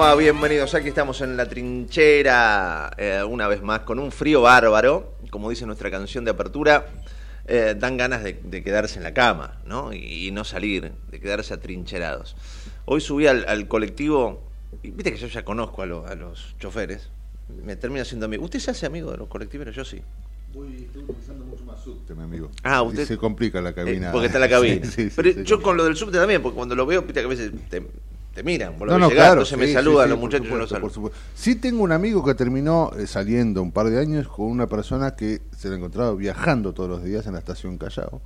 ¿Cómo va? Bienvenidos, aquí estamos en la trinchera, eh, una vez más, con un frío bárbaro, como dice nuestra canción de apertura, eh, dan ganas de, quedarse en la cama, ¿no? Y, no salir, de quedarse atrincherados. Hoy subí al, colectivo, y viste que yo ya conozco a, los choferes, me termina siendo amigo. ¿Usted se hace amigo de los colectiveros? Yo sí. Voy, estoy utilizando mucho más subte, mi amigo. Ah, usted. se complica la cabina. Eh, porque está la cabina. Pero yo con lo del subte también, porque cuando lo veo, viste que a veces te miran, por lo no, claro, se me saludan los muchachos, yo los saludo. Sí tengo un amigo que terminó eh, saliendo un par de años con una persona que se lo ha encontrado viajando todos los días en la estación Callao.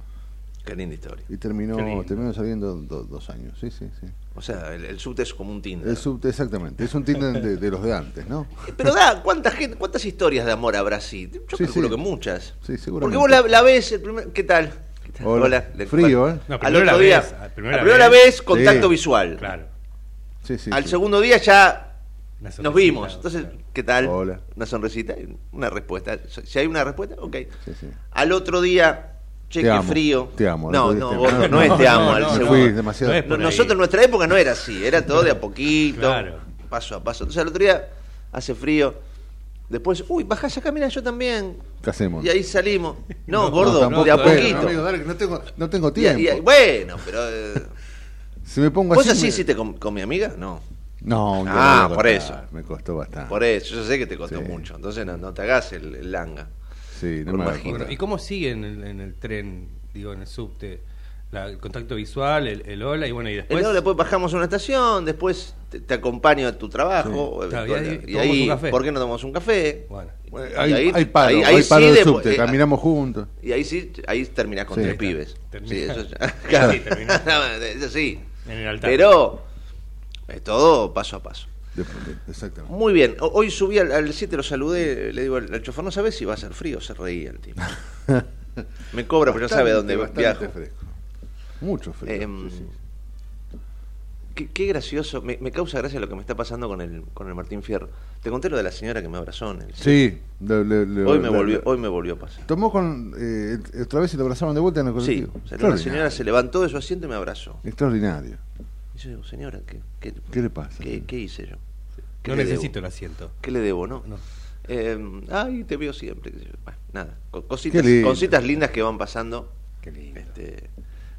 Qué linda historia. Y terminó, terminó saliendo dos años, sí, sí, sí. O sea, el, subte es como un Tinder. El subte, exactamente. Es un Tinder de, los de antes, ¿no? Pero da, ¿cuánta gente, ¿cuántas historias de amor habrá así? Yo sí, calculo que muchas. Sí, seguramente. Porque vos la, ves, el primer, ¿qué tal? Hola. Frío, ¿eh? Al otro día, vez, primera, la vez, contacto visual. Claro. Al segundo día ya nos vimos. Entonces, ¿qué tal? Una sonrisita, una respuesta. Si hay una respuesta, ok. Al otro día, che, qué frío. Te amo. No, no, no, es te amo. al segundo. nosotros en nuestra época no era así, era todo de a poquito, paso a paso. Entonces al otro día hace frío. Después, uy, bajás acá, mira, yo también. ¿Qué hacemos? Y ahí salimos. No, gordo, de a poquito. no, tengo, no tengo tiempo. bueno, pero. Eh, si me pongo ¿Vos así, sí te con, mi amiga? No. No, ah, por eso. Me costó bastante. Por eso, yo sé que te costó mucho. Entonces no, te hagas el, langa. Sí, no me ¿Y cómo sigue en el, tren, digo, en el subte? el contacto visual, el, hola y bueno, y después. después bajamos a una estación, después te, acompaño a tu trabajo. y ahí, ¿por qué no tomamos un café? Bueno. ahí, ahí, hay paro, ahí, sí, de subte, caminamos juntos. Y ahí sí, ahí terminás con tres pibes. Sí, eso, claro. eso sí. Pero es todo paso a paso. Exactamente. Muy bien, hoy subí al, 7, lo saludé, le digo al, chofer, no sabes si va a ser frío, se reía el tipo. Me cobra, pero ya sabe dónde viajo. Fresco. Mucho frío. Em, qué, gracioso, me, causa gracia lo que me está pasando con el, con el Martín Fierro. Te conté lo de la señora que me abrazó en el Sí, hoy, me volvió, hoy me volvió a pasar. Tomó con. Eh, otra vez y lo abrazaron de vuelta en el colectivo. Sí, la señora se levantó de su asiento y me abrazó. Extraordinario. Y yo digo, señora, ¿qué, qué, le pasa? ¿Qué, hice yo? No necesito el asiento. ¿Qué le debo, no? no. Eh, ay, te veo siempre. Bueno, nada, cositas, cositas lindas que van pasando. Qué lindo. Este,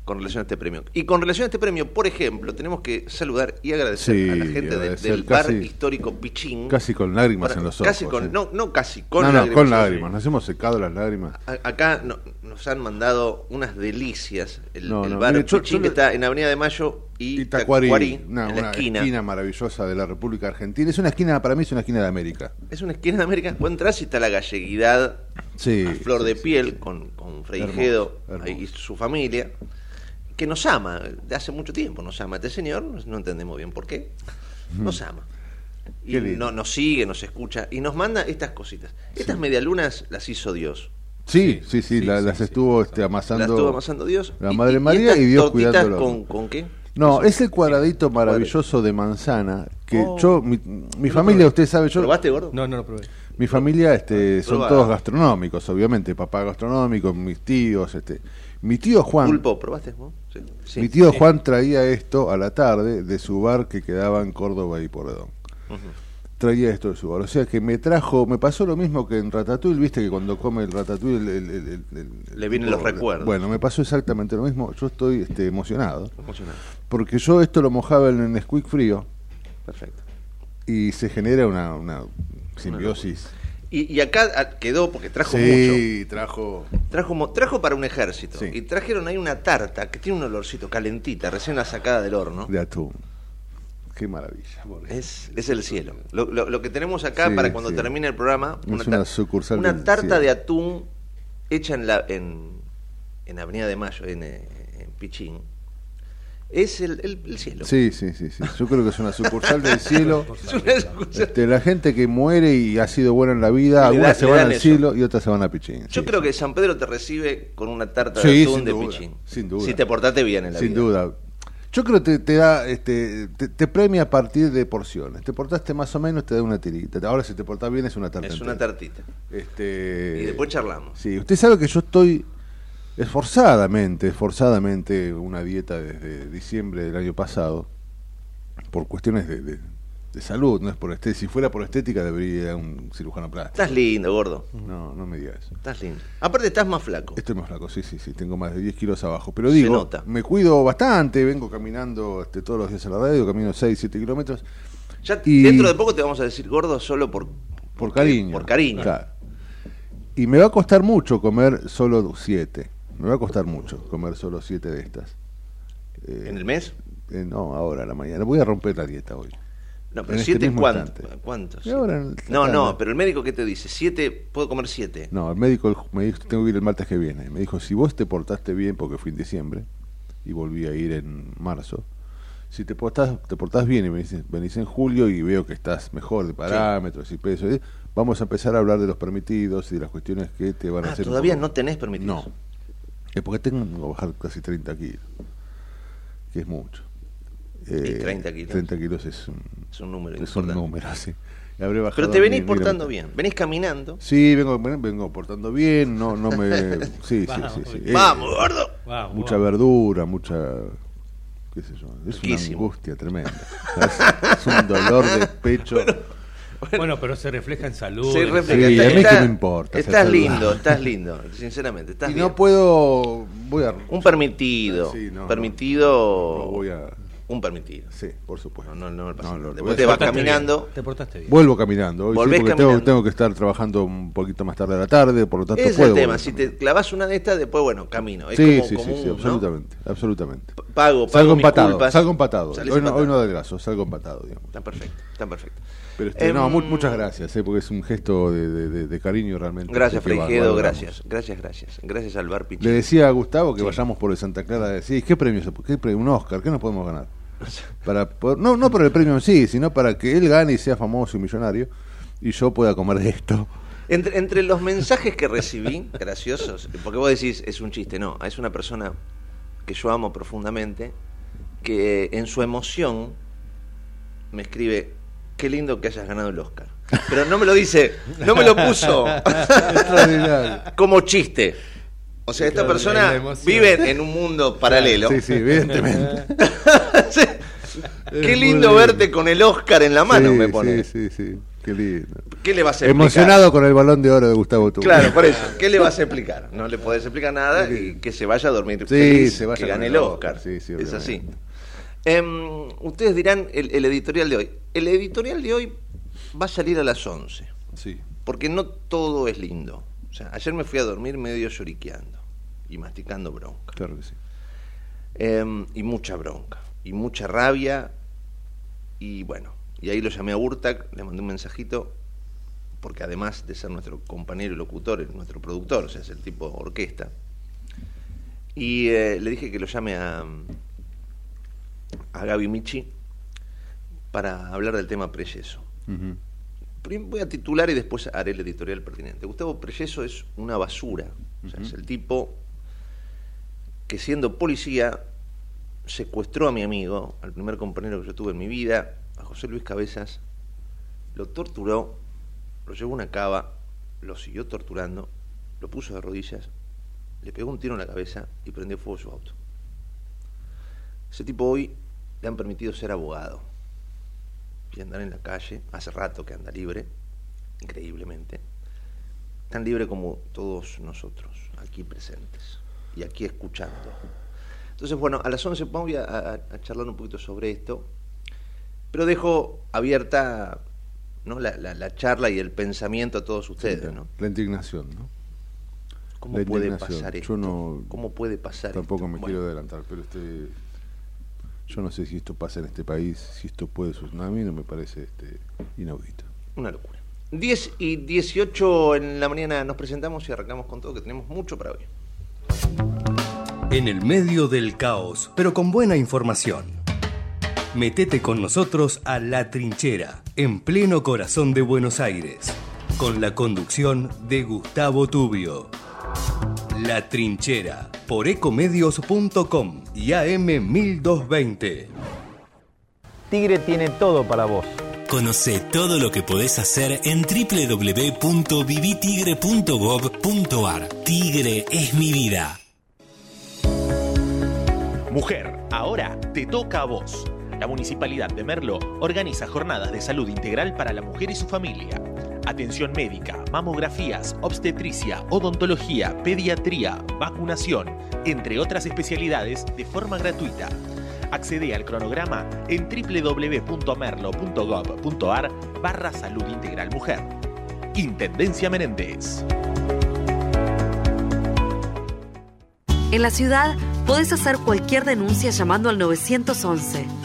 con relación a este premio. Y con relación a este premio, por ejemplo, tenemos que saludar y agradecer Sí, a la gente de- del bar casi- histórico Pichín. Casi con lágrimas Para- en los ojos. Casi con, ¿eh? no, no casi, con no, no, lágrimas. con lágrimas. Nos hemos secado las lágrimas. A- Acá no- nos han mandado unas delicias. El, No, el no, bar mire, Pichín yo que está en Avenida de Mayo y Y Tacuarí, Tacuarí, una, en la una esquina. maravillosa de la República Argentina. Es una esquina, para mí es una esquina de América. Es una esquina de América. Vos entrás y está la galleguidad Sí. a flor de sí, piel con, con Frei Hermoso, Gedo hermoso. y su familia, que nos ama, de hace mucho tiempo nos ama este señor, no entendemos bien por qué, nos ama. Y no, nos sigue, nos escucha y nos manda estas cositas. Estas medialunas las hizo Dios. Sí, sí, sí, Sí, la- sí, las sí. estuvo este, amasando. Las estuvo amasando Dios. la Madre María estas y Dios cuidándolo. Con, ¿Con qué? No, Eso. ese cuadradito maravilloso de manzana que Oh. yo, mi, mi familia, usted sabe, yo, ¿Probaste, gordo? No, no lo probé. mi familia, este, son Probá. todos gastronómicos, obviamente, papá gastronómico, mis tíos, este, mi tío Juan, Pulpo, ¿probaste vos? Sí. Sí. mi tío Sí. Juan traía esto a la tarde de su bar que quedaba en Córdoba y Porredón. Ujú. Traía esto de su bar, o sea que me trajo, me pasó lo mismo que en Ratatouille, viste que cuando come el Ratatouille el- el- el- el- el- Le vienen los recuerdos. Bueno, me pasó exactamente lo mismo, yo estoy este, emocionado, Emocionante. porque yo esto lo mojaba en el Nesquik frío, Perfecto. y se genera una, una simbiosis. Y, y acá ah, quedó, porque trajo mucho. Sí, trajo. Trajo, para un ejército. Sí. Y trajeron ahí una tarta que tiene un olorcito calentita, recién la sacada del horno. De atún. Qué maravilla. Es, es el cielo. Lo, lo- lo que tenemos acá Sí, para cuando termine el programa, Es tar- una sucursal una tarta de atún hecha en la en, en Avenida de Mayo, en, eh, en Pichín. Es el, el- el cielo. Sí, sí, sí, sí. Yo creo que es una sucursal del cielo. Es una sucursal. Este, la gente que muere y ha sido buena en la vida, Le algunas da- se van al eso. cielo y otras se van a Pichín. Yo sí. creo que San Pedro te recibe con una tarta Sí, de atún sin de duda, Pichín. sin duda. Si te portaste bien en la Sin vida. duda. Yo creo que te, te da, este, te, te premia a partir de porciones. Te portaste más o menos, te da una tirita. Ahora si te portás bien es una tarta. Es una tartita. Este, Y después charlamos. Sí, usted sabe que yo estoy esforzadamente, esforzadamente una dieta desde diciembre del año pasado por cuestiones de, de- de salud, no es por estética. Si fuera por estética debería ir a un cirujano plástico. Estás lindo, gordo. No, no me diga eso. Estás lindo. Aparte estás más flaco. Estoy más flaco, sí, sí, sí, tengo más de 10 kilos abajo. Pero Se digo, nota. me cuido bastante, vengo caminando este, todos los días a la radio, camino 6, 7 kilómetros Ya Y- dentro de poco te vamos a decir gordo solo por por cariño. Por cariño. Claro. Y me va a costar mucho comer solo 7. Me va a costar mucho comer solo 7 de estas. Eh, ¿En el mes? eh, no, ahora a la mañana. Voy a romper la dieta hoy. No, pero este siete cuántos. instante. ¿Cuántos? No, no, pero el médico qué te dice, siete, puedo comer siete. No, el médico me dijo, tengo que ir el martes que viene. Me dijo, si vos te portaste bien, porque fui en diciembre, y volví a ir en marzo, si te portás, te portás bien y venís, venís en julio y veo que estás mejor de parámetros y peso, y- vamos a empezar a hablar de los permitidos y de las cuestiones que te van a Ah, hacer. todavía no tenés permitido. No. Es porque tengo que bajar casi 30 kilos, que es mucho. Eh, 30 kilos. 30 kilos es un, Es un número es un importante. número, sí. Y habré bajado Pero te venís mil- portando mil- bien, venís caminando. Sí, vengo, vengo portando bien, no, no me... Sí, sí, Vamos, sí. sí. muy Eh, ¡Vamos, gordo! Vamos, mucha vamos. verdura, mucha... qué sé yo. Es Riquísimo. una angustia tremenda. es, es un dolor de pecho. Bueno, pero se refleja en salud. Se en- refleja. Sí, Está- a mí está- que me importa Estás lindo, estás lindo, sinceramente. Estás y bien. no puedo... Voy a... Un permitido. Sí, no, permitido. No voy a... Un permitido. Sí, por supuesto. No, no, no, Después voy a te vas bien, caminando. Te portaste bien. Vuelvo caminando. Hoy sí, Volvés porque caminando. tengo que estar trabajando un poquito más tarde a la tarde, por lo tanto Ese es puedo. el tema. Si te clavas una de estas, después, bueno, camino. Es Sí, como, sí, como sí, un, sí, ¿no? absolutamente, absolutamente. Pago, pago Salgo empatado, culpas. salgo empatado. Hoy no, hoy no adelgazo, salgo empatado, digamos. Está perfecto, está perfecto. Pero este, no, Em, mu- muchas gracias, eh, porque es un gesto de, de- de- de cariño realmente. Gracias, valoramos. gracias. Gracias, gracias. Gracias al bar Le Pichín. decía a Gustavo que Sí. vayamos por el Santa Clara. de- Sí, ¿qué premio? ¿Qué premio? Un Oscar, ¿qué nos podemos ganar? Para poder- no, no por el premio en sí, sino para que él gane y sea famoso y millonario y yo pueda comer de esto. Entre, entre los mensajes que recibí, graciosos, porque vos decís, es un chiste, no, es una persona que yo amo profundamente, que en su emoción me escribe, qué lindo que hayas ganado el Oscar. Pero no me lo dice, no me lo puso Extraordinario. como chiste. O sea, esta persona vive en un mundo paralelo. Sí, sí, evidentemente. Sí. Qué lindo verte con el Oscar en la mano, Sí, me pone. Sí, sí, sí, qué lindo. ¿Qué le vas a explicar? Emocionado con el balón de oro de Gustavo Tubo. Claro, por eso. ¿Qué le vas a explicar? No le podés explicar nada y que se vaya a dormir Sí, feliz, se vaya que gane el el Oscar. Oscar. Sí, sí, es así. Em, ustedes dirán el, el editorial de hoy. El editorial de hoy va a salir a las 11, Sí. porque no todo es lindo. O sea, ayer me fui a dormir medio lloriqueando y masticando bronca. Claro que sí. Em, y mucha bronca, y mucha rabia, y bueno, y ahí lo llamé a Urtac, le mandé un mensajito, porque además de ser nuestro compañero y locutor, es nuestro productor, o sea, es el tipo orquesta, y eh, le dije que lo llame a, a Gaby Michi para hablar del tema Preyeso. Voy a titular y después haré el editorial pertinente. Gustavo Preyeso es una basura. O sea, es el tipo que siendo policía secuestró a mi amigo, al primer compañero que yo tuve en mi vida, a José Luis Cabezas, lo torturó, lo llevó a una cava, lo siguió torturando, lo puso de rodillas, le pegó un tiro en la cabeza y prendió fuego su auto. Ese tipo hoy le han permitido ser abogado y andar en la calle, hace rato que anda libre, increíblemente, tan libre como todos nosotros, aquí presentes y aquí escuchando. Entonces, bueno, a las 11 voy a, a- a charlar un poquito sobre esto, pero dejo abierta ¿no? la, la- la charla y el pensamiento a todos ustedes, ¿no? La indignación, ¿no? ¿Cómo La puede pasar Yo esto? no- ¿Cómo puede pasar Tampoco esto? me Bueno, quiero adelantar, pero este, yo no sé si esto pasa en este país, si esto puede suceder. A mí no me parece este, inaudito. Una locura. 10 y 18 en la mañana nos presentamos y arrancamos con todo, que tenemos mucho para hoy. En el medio del caos, pero con buena información. Metete con nosotros a La Trinchera, en pleno corazón de Buenos Aires, con la conducción de Gustavo Tubio. La Trinchera, por ecomedios.com y AM1220. Tigre tiene todo para vos. Conoce todo lo que podés hacer en www.vivitigre.gov.ar. Tigre es mi vida. Mujer, ahora te toca a vos. La Municipalidad de Merlo organiza jornadas de salud integral para la mujer y su familia. Atención médica, mamografías, obstetricia, odontología, pediatría, vacunación, entre otras especialidades de forma gratuita. Accede al cronograma en www.merlo.gov.ar barra salud integral mujer. Intendencia Menéndez. En la ciudad podés hacer cualquier denuncia llamando al 911.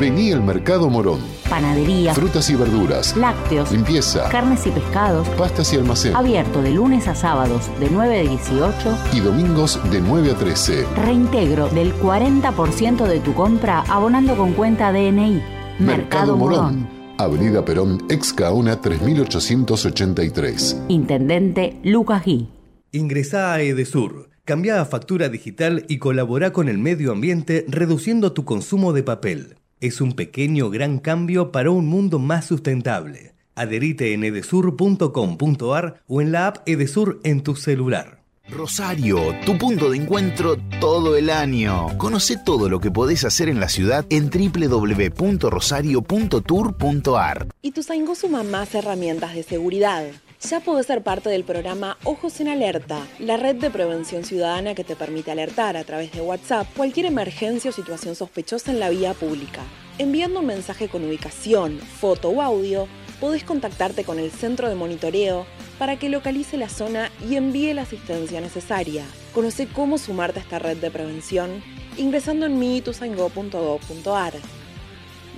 Vení al Mercado Morón. Panadería, Frutas y verduras. lácteos, Limpieza. carnes y pescados. Pastas y almacén. Abierto de lunes a sábados de 9 a 18. Y domingos de 9 a 13. Reintegro del 40% de tu compra abonando con cuenta DNI. Mercado Morón. Avenida Perón, ex Caona 3883. Intendente Lucas Gui. Ingresá a Edesur, cambia a factura digital y colabora con el medio ambiente reduciendo tu consumo de papel. Es un pequeño gran cambio para un mundo más sustentable. Adherite en edesur.com.ar o en la app Edesur en tu celular. Rosario, tu punto de encuentro todo el año. Conoce todo lo que podés hacer en la ciudad en www.rosario.tour.ar. Ituzaingó suma más herramientas de seguridad. Ya podés ser parte del programa Ojos en Alerta, la red de prevención ciudadana que te permite alertar a través de WhatsApp cualquier emergencia o situación sospechosa en la vía pública. Enviando un mensaje con ubicación, foto o audio, podés contactarte con el centro de monitoreo para que localice la zona y envíe la asistencia necesaria. Conoce cómo sumarte a esta red de prevención ingresando en miituzaingó.gov.ar.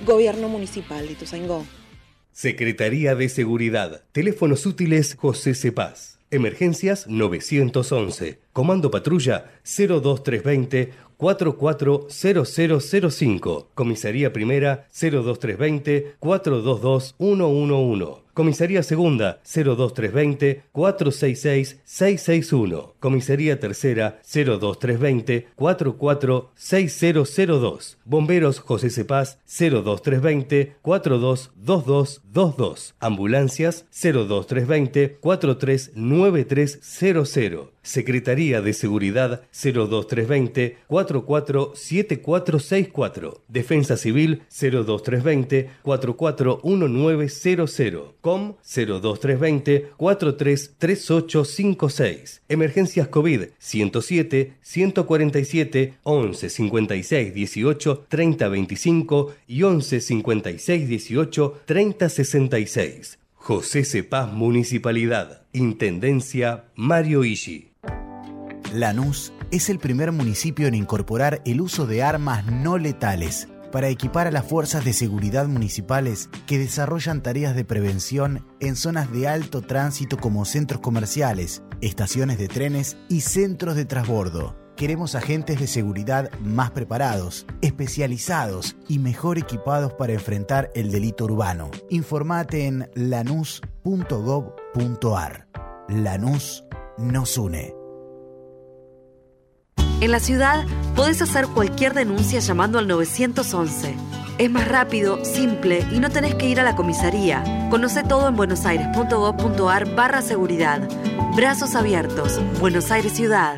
Gobierno Municipal de Ituzaingó. Secretaría de Seguridad. Teléfonos útiles José Cepaz. Emergencias 911. Comando Patrulla 02320 440005. Comisaría Primera 02320 422 111. Comisaría Segunda 02320 466 661. Comisaría Tercera 02320 446002. Bomberos José Cepaz 02320 422222. Ambulancias 02320 439300. Secretaría de Seguridad 02320 447464. Defensa Civil 02320 441900. COM 02320 433856. Emergencias COVID 107 147 11 56 18 30 25 y 11 56 18 30 66. José Cepaz Municipalidad. Intendencia Mario Ishi. Lanús es el primer municipio en incorporar el uso de armas no letales para equipar a las fuerzas de seguridad municipales que desarrollan tareas de prevención en zonas de alto tránsito como centros comerciales, estaciones de trenes y centros de transbordo. Queremos agentes de seguridad más preparados, especializados y mejor equipados para enfrentar el delito urbano. Informate en lanús.gov.ar. Lanús nos une. En la ciudad podés hacer cualquier denuncia llamando al 911. Es más rápido, simple y no tenés que ir a la comisaría. Conoce todo en buenosaires.gov.ar barra seguridad. Brazos abiertos. Buenos Aires Ciudad.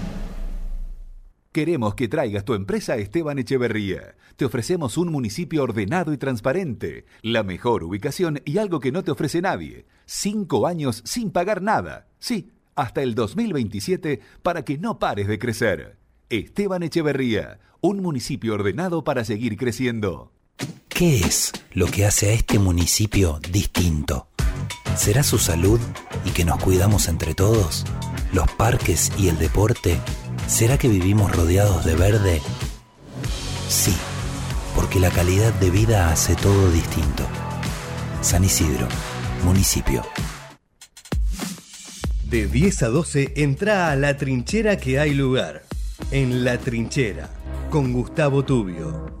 Queremos que traigas tu empresa a Esteban Echeverría. Te ofrecemos un municipio ordenado y transparente, la mejor ubicación y algo que no te ofrece nadie. Cinco años sin pagar nada. Sí, hasta el 2027 para que no pares de crecer. Esteban Echeverría, un municipio ordenado para seguir creciendo. ¿Qué es lo que hace a este municipio distinto? ¿Será su salud y que nos cuidamos entre todos? ¿Los parques y el deporte? ¿Será que vivimos rodeados de verde? Sí, porque la calidad de vida hace todo distinto. San Isidro, municipio. De 10 a 12 entra a la trinchera que hay lugar. En la trinchera, con Gustavo Tubio.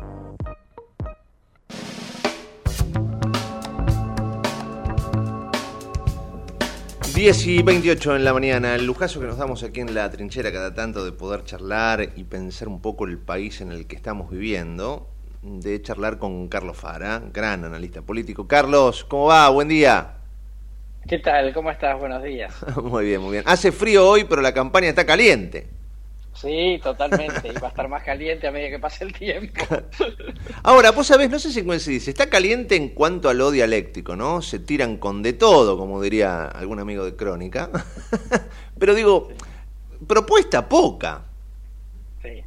10 y 28 en la mañana, el lujazo que nos damos aquí en la trinchera cada tanto de poder charlar y pensar un poco el país en el que estamos viviendo, de charlar con Carlos Fara, gran analista político. Carlos, ¿cómo va? Buen día. ¿Qué tal? ¿Cómo estás? Buenos días. muy bien, muy bien. Hace frío hoy, pero la campaña está caliente. Sí, totalmente. Y va a estar más caliente a medida que pase el tiempo. Ahora, vos sabés, no sé si coincidís, está caliente en cuanto a lo dialéctico, ¿no? Se tiran con de todo, como diría algún amigo de Crónica. Pero digo, propuesta poca. Sí.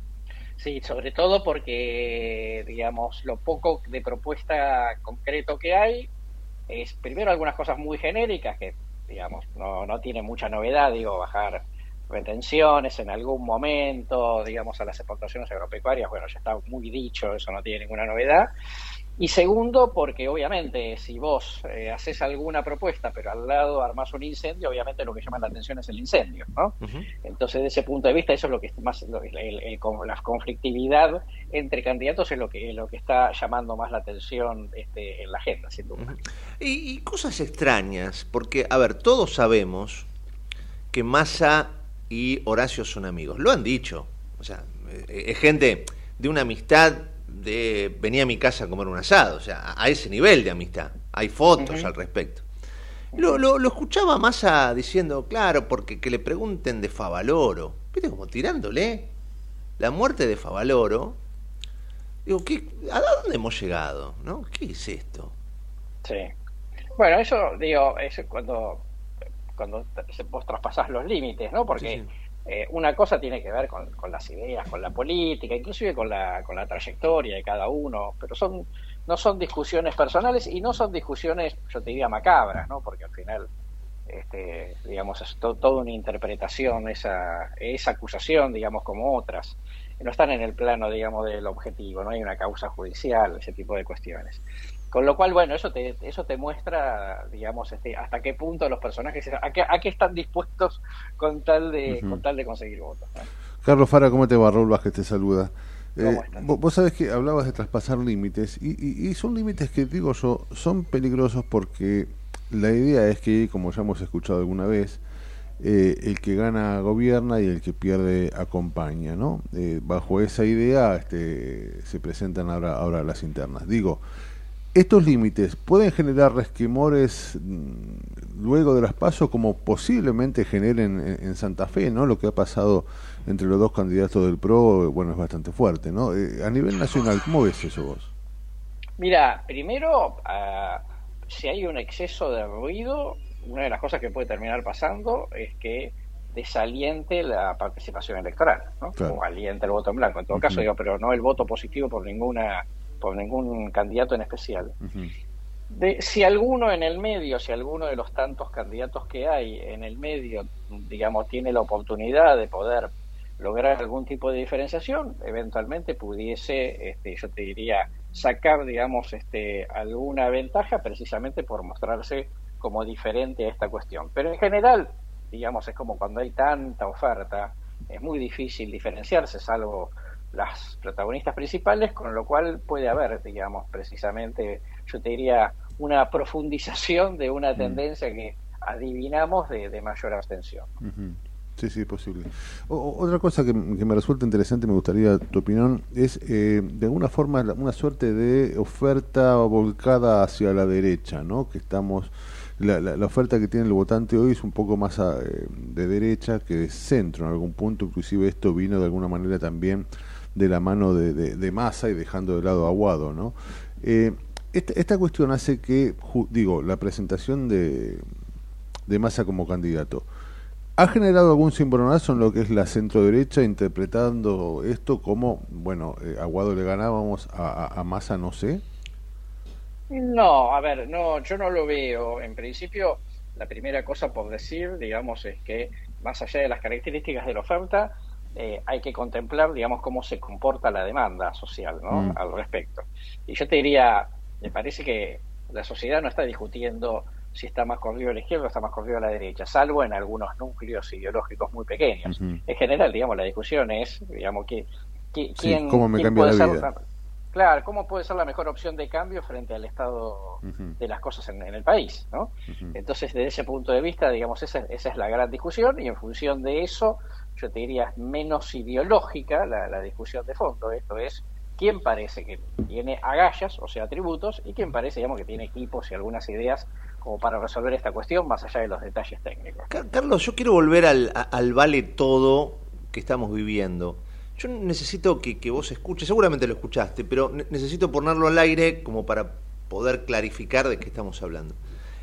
Sí, sobre todo porque, digamos, lo poco de propuesta concreto que hay es, primero, algunas cosas muy genéricas que, digamos, no, no tiene mucha novedad, digo, bajar retenciones en algún momento, digamos, a las exportaciones agropecuarias, bueno, ya está muy dicho, eso no tiene ninguna novedad. Y segundo, porque obviamente si vos eh, haces alguna propuesta, pero al lado armás un incendio, obviamente lo que llama la atención es el incendio, ¿no? Entonces, desde ese punto de vista, eso es lo que más, lo, el, el, la conflictividad entre candidatos es lo que lo que está llamando más la atención este, en la agenda, sin duda. y, y cosas extrañas, porque, a ver, todos sabemos que Massa y Horacio son amigos. Lo han dicho. O sea, es gente de una amistad de venía a mi casa a comer un asado, o sea, a ese nivel de amistad. Hay fotos uh -huh. al respecto. Lo, lo, lo, escuchaba Massa diciendo, claro, porque que le pregunten de Favaloro. ¿Viste como tirándole? La muerte de Favaloro. Digo, ¿qué, ¿a dónde hemos llegado? ¿No? ¿Qué es esto? Sí. Bueno, eso, digo, es cuando cuando vos traspasás los límites, ¿no? Porque sí, sí. Eh, una cosa tiene que ver con, con, las ideas, con la política, inclusive con la, con la trayectoria de cada uno, pero son no son discusiones personales y no son discusiones, yo te diría, macabras, ¿no? Porque al final, este, digamos, es to, toda una interpretación esa, esa acusación, digamos, como otras. No están en el plano, digamos, del objetivo, no hay una causa judicial, ese tipo de cuestiones. Con lo cual, bueno, eso te, eso te muestra, digamos, este, hasta qué punto los personajes, a qué, a qué están dispuestos con tal de, uh -huh. con tal de conseguir votos. ¿no? Carlos Fara, ¿cómo te va? Raúl Vázquez te saluda. Eh, vos sabés que hablabas de traspasar límites y, y, y, son límites que, digo yo, son peligrosos porque la idea es que, como ya hemos escuchado alguna vez, eh, el que gana gobierna y el que pierde acompaña, ¿no? Eh, bajo esa idea este, se presentan ahora, ahora las internas. Digo, estos límites pueden generar resquemores mm, luego de las pasos como posiblemente generen en, Santa Fe, ¿no? Lo que ha pasado entre los dos candidatos del PRO, bueno, es bastante fuerte, ¿no? Eh, a nivel nacional, ¿cómo ves eso vos? Mira, primero, uh, si hay un exceso de ruido, una de las cosas que puede terminar pasando es que desaliente la participación electoral, ¿no? Claro. O aliente el voto en blanco, en todo uh -huh. caso, digo, pero no el voto positivo por ninguna por ningún candidato en especial. Uh -huh. de, si alguno en el medio, si alguno de los tantos candidatos que hay en el medio, digamos, tiene la oportunidad de poder lograr algún tipo de diferenciación, eventualmente pudiese, este, yo te diría, sacar, digamos, este, alguna ventaja precisamente por mostrarse como diferente a esta cuestión. Pero en general, digamos, es como cuando hay tanta oferta, es muy difícil diferenciarse, salvo las protagonistas principales, con lo cual puede haber, digamos, precisamente, yo te diría, una profundización de una tendencia que adivinamos de, de mayor abstención. Uh -huh. Sí, sí, posible. O, otra cosa que, que, me resulta interesante, me gustaría tu opinión, es eh, de alguna forma una suerte de oferta volcada hacia la derecha, ¿no? Que estamos, la, la, la oferta que tiene el votante hoy es un poco más a, eh, de derecha que de centro en algún punto, inclusive esto vino de alguna manera también de la mano de, de, de masa y dejando de lado a Aguado, ¿no? Eh, esta, cuestión hace que, digo, la presentación de, de masa como candidato, ¿Ha generado algún cimbronazo en lo que es la centro derecha interpretando esto como, bueno, eh, Aguado le ganábamos a, a, a, Massa, no sé? No, a ver, no, yo no lo veo. En principio, la primera cosa por decir, digamos, es que más allá de las características de la oferta, eh, hay que contemplar, digamos, cómo se comporta la demanda social ¿no? Mm. al respecto. Y yo te diría, me parece que la sociedad no está discutiendo si está más corrido a la izquierda o está más corrido a la derecha, salvo en algunos núcleos ideológicos muy pequeños. En general, digamos, la discusión es, digamos, que, que- Sí, quién, cómo me quién puede la ser vida. Claro, ¿cómo puede ser la mejor opción de cambio frente al estado de las cosas en, en el país? ¿no? Entonces, desde ese punto de vista, digamos, esa, esa es la gran discusión y en función de eso, yo te diría, menos ideológica la, discusión de fondo. Esto es, ¿quién parece que tiene agallas, o sea, atributos, y quién parece, digamos, que tiene equipos y algunas ideas como para resolver esta cuestión más allá de los detalles técnicos? Car- Carlos, yo quiero volver al, al vale todo que estamos viviendo. Yo necesito que, que vos escuches, seguramente lo escuchaste, pero ne- necesito ponerlo al aire como para poder clarificar de qué estamos hablando.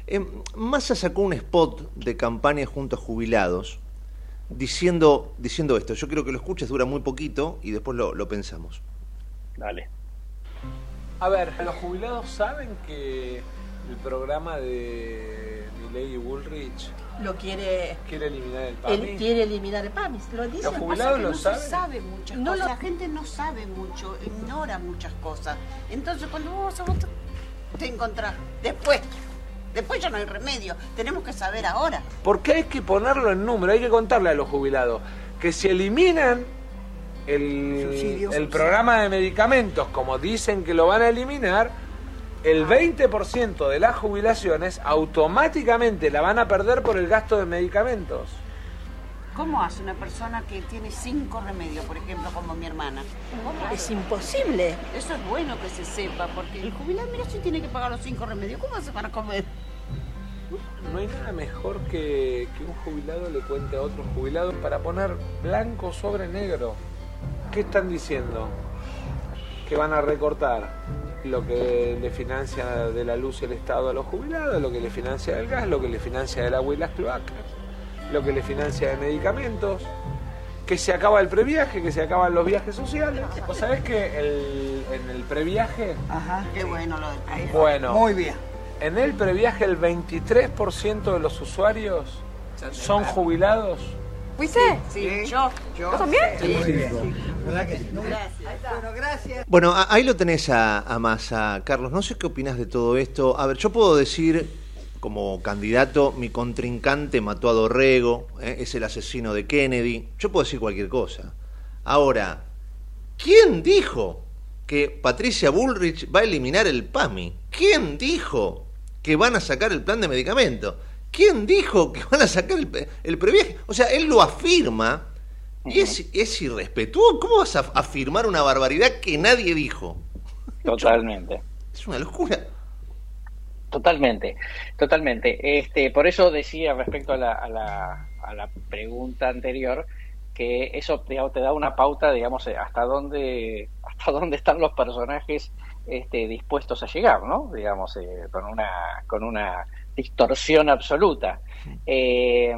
Eh, Massa sacó un spot de campaña junto a jubilados diciendo, diciendo esto. Yo quiero que lo escuches, dura muy poquito y después lo, lo pensamos. Dale. A ver, los jubilados saben que el programa de Milei y Bullrich Lo quiere. quiere eliminar el PAMI. Él quiere eliminar el PAMI. Lo dice. ¿Los jubilados lo no saben? Se sabe muchas No cosas. lo- La gente no sabe mucho, ignora muchas cosas. Entonces, cuando vos vas a votar, te encontrás. Después. Después ya no hay remedio. Tenemos que saber ahora. Porque hay que ponerlo en número, hay que contarle a los jubilados que si eliminan el, el programa de medicamentos como dicen que lo van a eliminar, el 20% de las jubilaciones automáticamente la van a perder por el gasto de medicamentos. ¿Cómo hace una persona que tiene cinco remedios, por ejemplo, como mi hermana? Es imposible. Eso es bueno que se sepa, porque el jubilado, mira, si tiene que pagar los cinco remedios, ¿cómo hace para comer? No hay nada mejor que, que un jubilado le cuente a otro jubilado para poner blanco sobre negro. ¿Qué están diciendo? Que van a recortar lo que le financia de la luz el Estado a los jubilados, lo que le financia del gas, lo que le financia del agua y las cloacas, lo que le financia de medicamentos, que se acaba el previaje, que se acaban los viajes sociales. ¿Vos sabés que el- en el previaje Ajá, qué bueno lo del país. bueno. Muy bien. En el previaje el 23% de los usuarios son jubilados. ¿Fuiste? Sí, yo. yo ¿Vos también? Sí. ¿Verdad que sí? Gracias. Bueno, gracias. Bueno, ahí lo tenés a, a Massa, Carlos. No sé qué opinas de todo esto. A ver, yo puedo decir, como candidato, mi contrincante mató a Dorrego, ¿eh? es el asesino de Kennedy. Yo puedo decir cualquier cosa. Ahora, ¿quién dijo que Patricia Bullrich va a eliminar el PAMI? ¿Quién dijo que van a sacar el plan de medicamento? ¿Quién dijo que van a sacar el, el previaje? O sea, él lo afirma y es, es irrespetuoso. ¿Cómo vas a afirmar una barbaridad que nadie dijo? Totalmente. Es una locura. Totalmente, totalmente. Este, por eso decía respecto a la, a la, a la pregunta anterior que eso digamos, te da una pauta, digamos, eh, hasta dónde, hasta dónde están los personajes este, dispuestos a llegar, ¿no? Digamos, eh, con una, con una distorsión absoluta. Eh,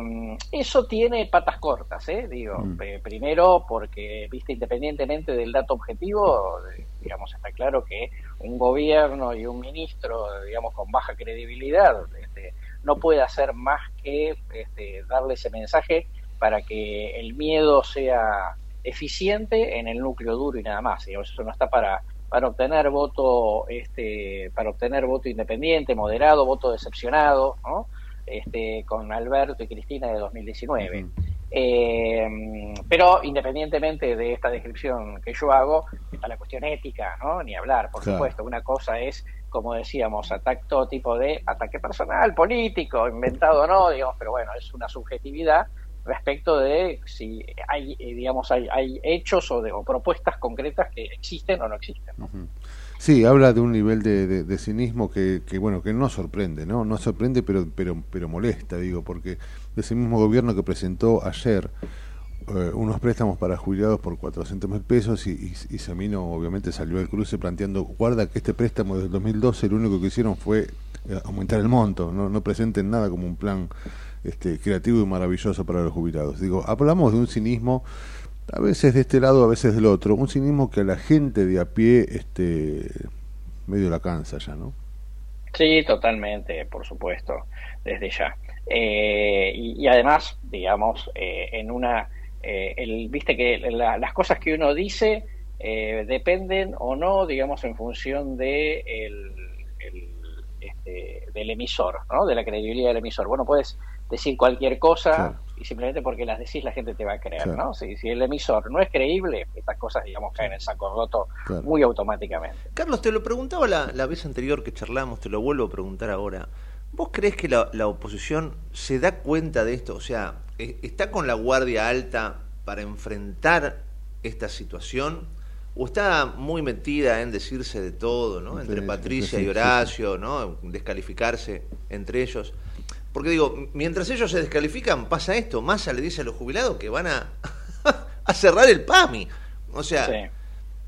eso tiene patas cortas, ¿eh? Digo, eh, primero porque, viste, independientemente del dato objetivo, digamos, está claro que un gobierno y un ministro, digamos, con baja credibilidad, este, no puede hacer más que este, darle ese mensaje para que el miedo sea eficiente en el núcleo duro y nada más. Digamos, eso no está para para obtener voto este para obtener voto independiente moderado voto decepcionado ¿no? este con Alberto y Cristina de 2019 Eh, pero independientemente de esta descripción que yo hago está la cuestión ética no ni hablar por Claro. supuesto una cosa es como decíamos ataque todo tipo de ataque personal político inventado o no digamos pero bueno es una subjetividad respecto de si hay eh, digamos hay, hay hechos o, de, o propuestas concretas que existen o no existen ¿no? Sí, habla de un nivel de, cinismo que, que, bueno que no sorprende, ¿no? No sorprende, pero pero pero molesta, digo, porque ese mismo gobierno que presentó ayer eh, unos préstamos para jubilados por 400 mil pesos y, y, y Samino obviamente salió al cruce planteando, guarda que este préstamo desde el 2012 lo único que hicieron fue eh, aumentar el monto, no, no presenten nada como un plan este, creativo y maravilloso para los jubilados. Digo, hablamos de un cinismo a veces de este lado, a veces del otro, un cinismo que a la gente de a pie este medio la cansa ya, ¿no? Sí, totalmente, por supuesto, desde ya. Eh, y, y además, digamos, eh, en una eh, el, viste que la- las cosas que uno dice eh, dependen o no, digamos, en función de el, el, este, del emisor, ¿no? De la credibilidad del emisor. Bueno, puedes decir cualquier cosa y simplemente porque las decís la gente te va a creer, Claro. ¿no? Si, si el emisor no es creíble, estas cosas, digamos, caen en saco roto Claro. muy automáticamente. Carlos, te lo preguntaba la, la vez anterior que charlamos, te lo vuelvo a preguntar ahora. ¿Vos crees que la, la oposición se da cuenta de esto? O sea, ¿e- ¿está con la guardia alta para enfrentar esta situación? ¿O está muy metida en decirse de todo, ¿no? Entre Patricia y Horacio, ¿no? Descalificarse entre ellos. Porque digo, mientras ellos se descalifican, pasa esto. Massa le dice a los jubilados que van a, a cerrar el PAMI. O sea,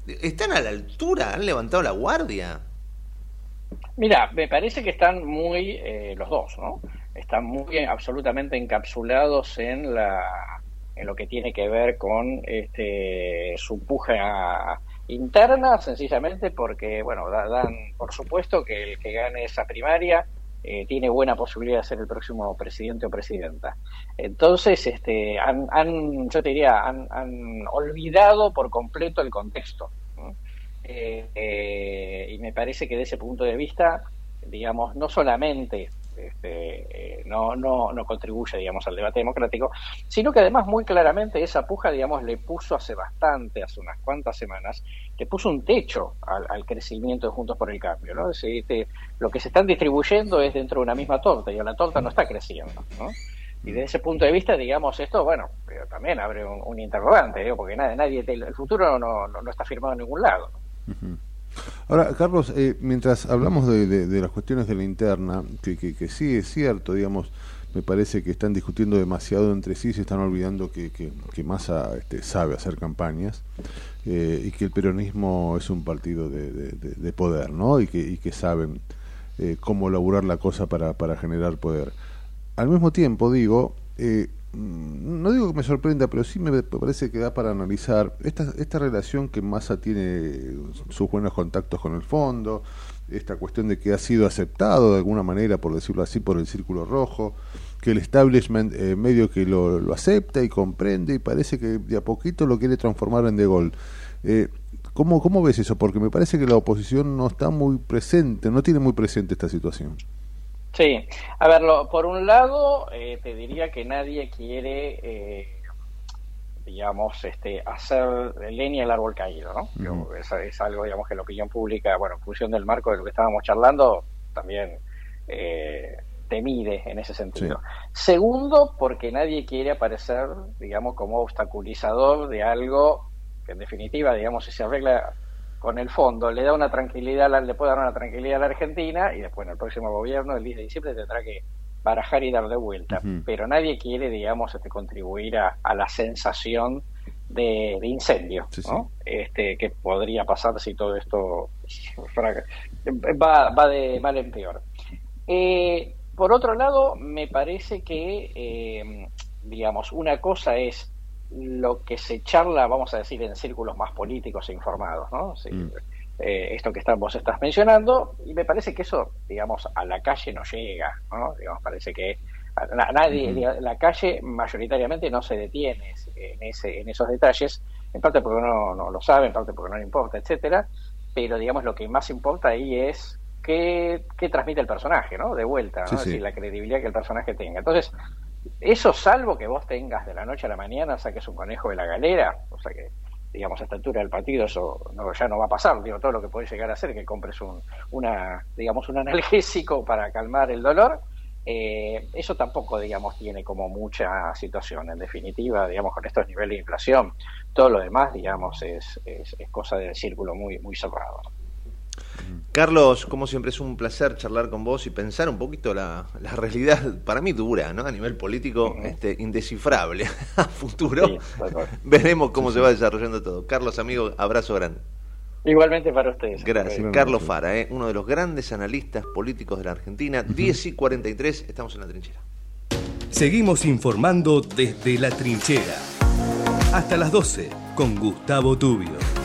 ¿están a la altura? ¿Han levantado la guardia? Mira, me parece que están muy, eh, los dos, ¿no? Están muy absolutamente encapsulados en la en lo que tiene que ver con este, su puja interna, sencillamente porque, bueno, da- dan por supuesto que el que gane esa primaria eh, tiene buena posibilidad de ser el próximo presidente o presidenta. Entonces, este, han, han yo te diría, han, han olvidado por completo el contexto. Eh, eh, y me parece que de ese punto de vista, digamos, no solamente este, eh, no, no, no contribuye, digamos, al debate democrático, sino que además muy claramente esa puja, digamos, le puso hace bastante, hace unas cuantas semanas, le puso un techo al, crecimiento de Juntos por el Cambio, ¿no? Es este, lo que se están distribuyendo es dentro de una misma torta y la torta no está creciendo, ¿no? Y desde ese punto de vista, digamos, esto, bueno, pero también abre un, interrogante, digo, porque nadie, nadie, el futuro no, no, no está firmado en ningún lado. Ahora, Carlos, eh, mientras hablamos de, las cuestiones de la interna, que, que, que sí es cierto, digamos, me parece que están discutiendo demasiado entre sí, se están olvidando que, que, que Massa este, sabe hacer campañas eh, y que el peronismo es un partido de, de- de- de poder, ¿no? Y que, y que saben eh, cómo laburar la cosa para, para generar poder. Al mismo tiempo, digo, eh, no digo que me sorprenda, pero sí me parece que da para analizar esta, esta relación que Massa tiene sus buenos contactos con el fondo, esta cuestión de que ha sido aceptado de alguna manera, por decirlo así, por el Círculo Rojo, que el establishment eh, medio que lo, lo acepta y comprende y parece que de a poquito lo quiere transformar en De Gaulle. Eh, ¿cómo, ¿Cómo ves eso? Porque me parece que la oposición no está muy presente, no tiene muy presente esta situación. Sí, a ver, lo- por un lado, eh, te diría que nadie quiere, eh, digamos, este, hacer leña al árbol caído, ¿no? Es algo, digamos, que la opinión pública, bueno, en función del marco de lo que estábamos charlando, también eh, te mide en ese sentido. Segundo, porque nadie quiere aparecer, digamos, como obstaculizador de algo que en definitiva, digamos, si se arregla con el fondo, le da una tranquilidad, le puede dar una tranquilidad a la Argentina y después en el próximo gobierno, el 10 de diciembre, tendrá que barajar y darle vuelta. Ujú. Pero nadie quiere, digamos, este, contribuir a, a la sensación de, de incendio, ¿no? Este, que podría pasar si todo esto va, va de mal en peor. Eh, por otro lado, me parece que, eh, digamos, una cosa es lo que se charla, vamos a decir, en círculos más políticos e informados, ¿no? Sí, eh, esto que está- vos estás mencionando, y me parece que eso, digamos, a la calle no llega, ¿no? Digamos, parece que a- na- nadie, diga- la calle mayoritariamente no se detiene en, ese, en esos detalles, en parte porque no, no lo sabe, en parte porque no le importa, etcétera, pero digamos lo que más importa ahí es qué, qué transmite el personaje, ¿no? De vuelta, ¿no? Sí, Es decir, la credibilidad que el personaje tenga. Entonces, eso salvo que vos tengas de la noche a la mañana, saques un conejo de la galera, o sea que, digamos, a esta altura del partido eso no, ya no va a pasar, digo, todo lo que puede llegar a hacer, que compres un, una, digamos, un analgésico para calmar el dolor, eh, eso tampoco, digamos, tiene como mucha situación. En definitiva, digamos, con estos niveles de inflación, todo lo demás, digamos, es, es, es cosa del círculo muy, muy cerrado. Carlos, como siempre es un placer charlar con vos y pensar un poquito la, la realidad, para mí dura, ¿no? A nivel político, este, indescifrable. A futuro Sí, veremos cómo se va desarrollando todo. Carlos, amigo, abrazo grande. Igualmente para ustedes. Gracias. Carlos Fara, ¿eh? uno de los grandes analistas políticos de la Argentina. 10 y 43, estamos en la trinchera. Seguimos informando desde la trinchera. Hasta las 12 con Gustavo Tubio.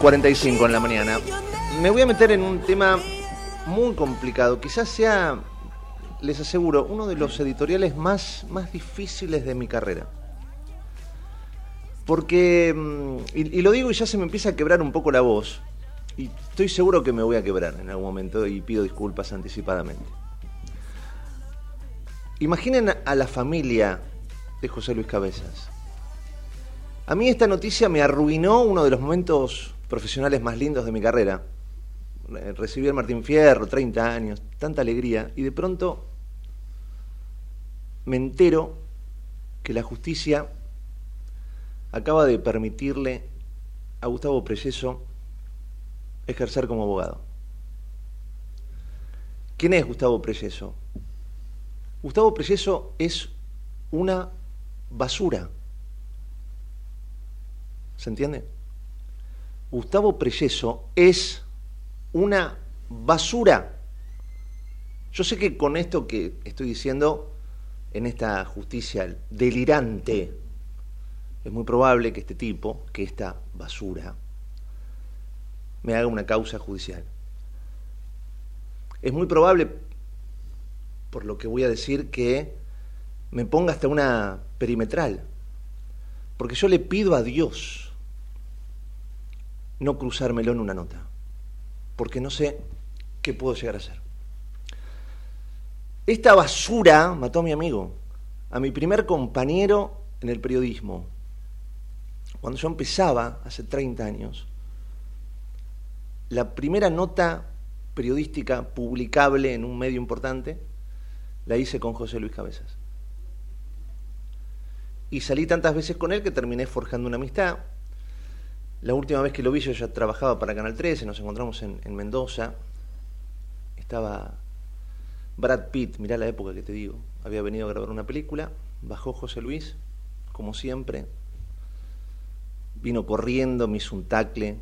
45 en la mañana. Me voy a meter en un tema muy complicado. Quizás sea, les aseguro, uno de los editoriales más, más difíciles de mi carrera. Porque, mm, y, y lo digo y ya se me empieza a quebrar un poco la voz. Y estoy seguro que me voy a quebrar en algún momento y pido disculpas anticipadamente. Imaginen a la familia de José Luis Cabezas. A mí esta noticia me arruinó uno de los momentos profesionales más lindos de mi carrera. Eh, Recibí el Martín Fierro, 30 años, tanta alegría, y de pronto me entero que la justicia acaba de permitirle a Gustavo Preyeso ejercer como abogado. ¿Quién es Gustavo Preyeso? Gustavo Preyeso es una basura. ¿Se entiende? Gustavo Preyeso es una basura. Yo sé que con esto que estoy diciendo, en esta justicia delirante, es muy probable que este tipo, que esta basura, me haga una causa judicial. Es muy probable, por lo que voy a decir, que me ponga hasta una perimetral. Porque yo le pido a Dios no cruzármelo en una nota. Porque no sé qué puedo llegar a hacer. Esta basura mató a mi amigo, a mi primer compañero en el periodismo. Cuando yo empezaba, hace 30 años, la primera nota periodística publicable en un medio importante la hice con José Luis Cabezas. Y salí tantas veces con él que terminé forjando una amistad. La última vez que lo vi yo ya trabajaba para Canal 13, nos encontramos en, en Mendoza. Estaba Brad Pitt, mirá la época que te digo. Había venido a grabar una película, bajó José Luis, como siempre. Vino corriendo, me hizo un tacle,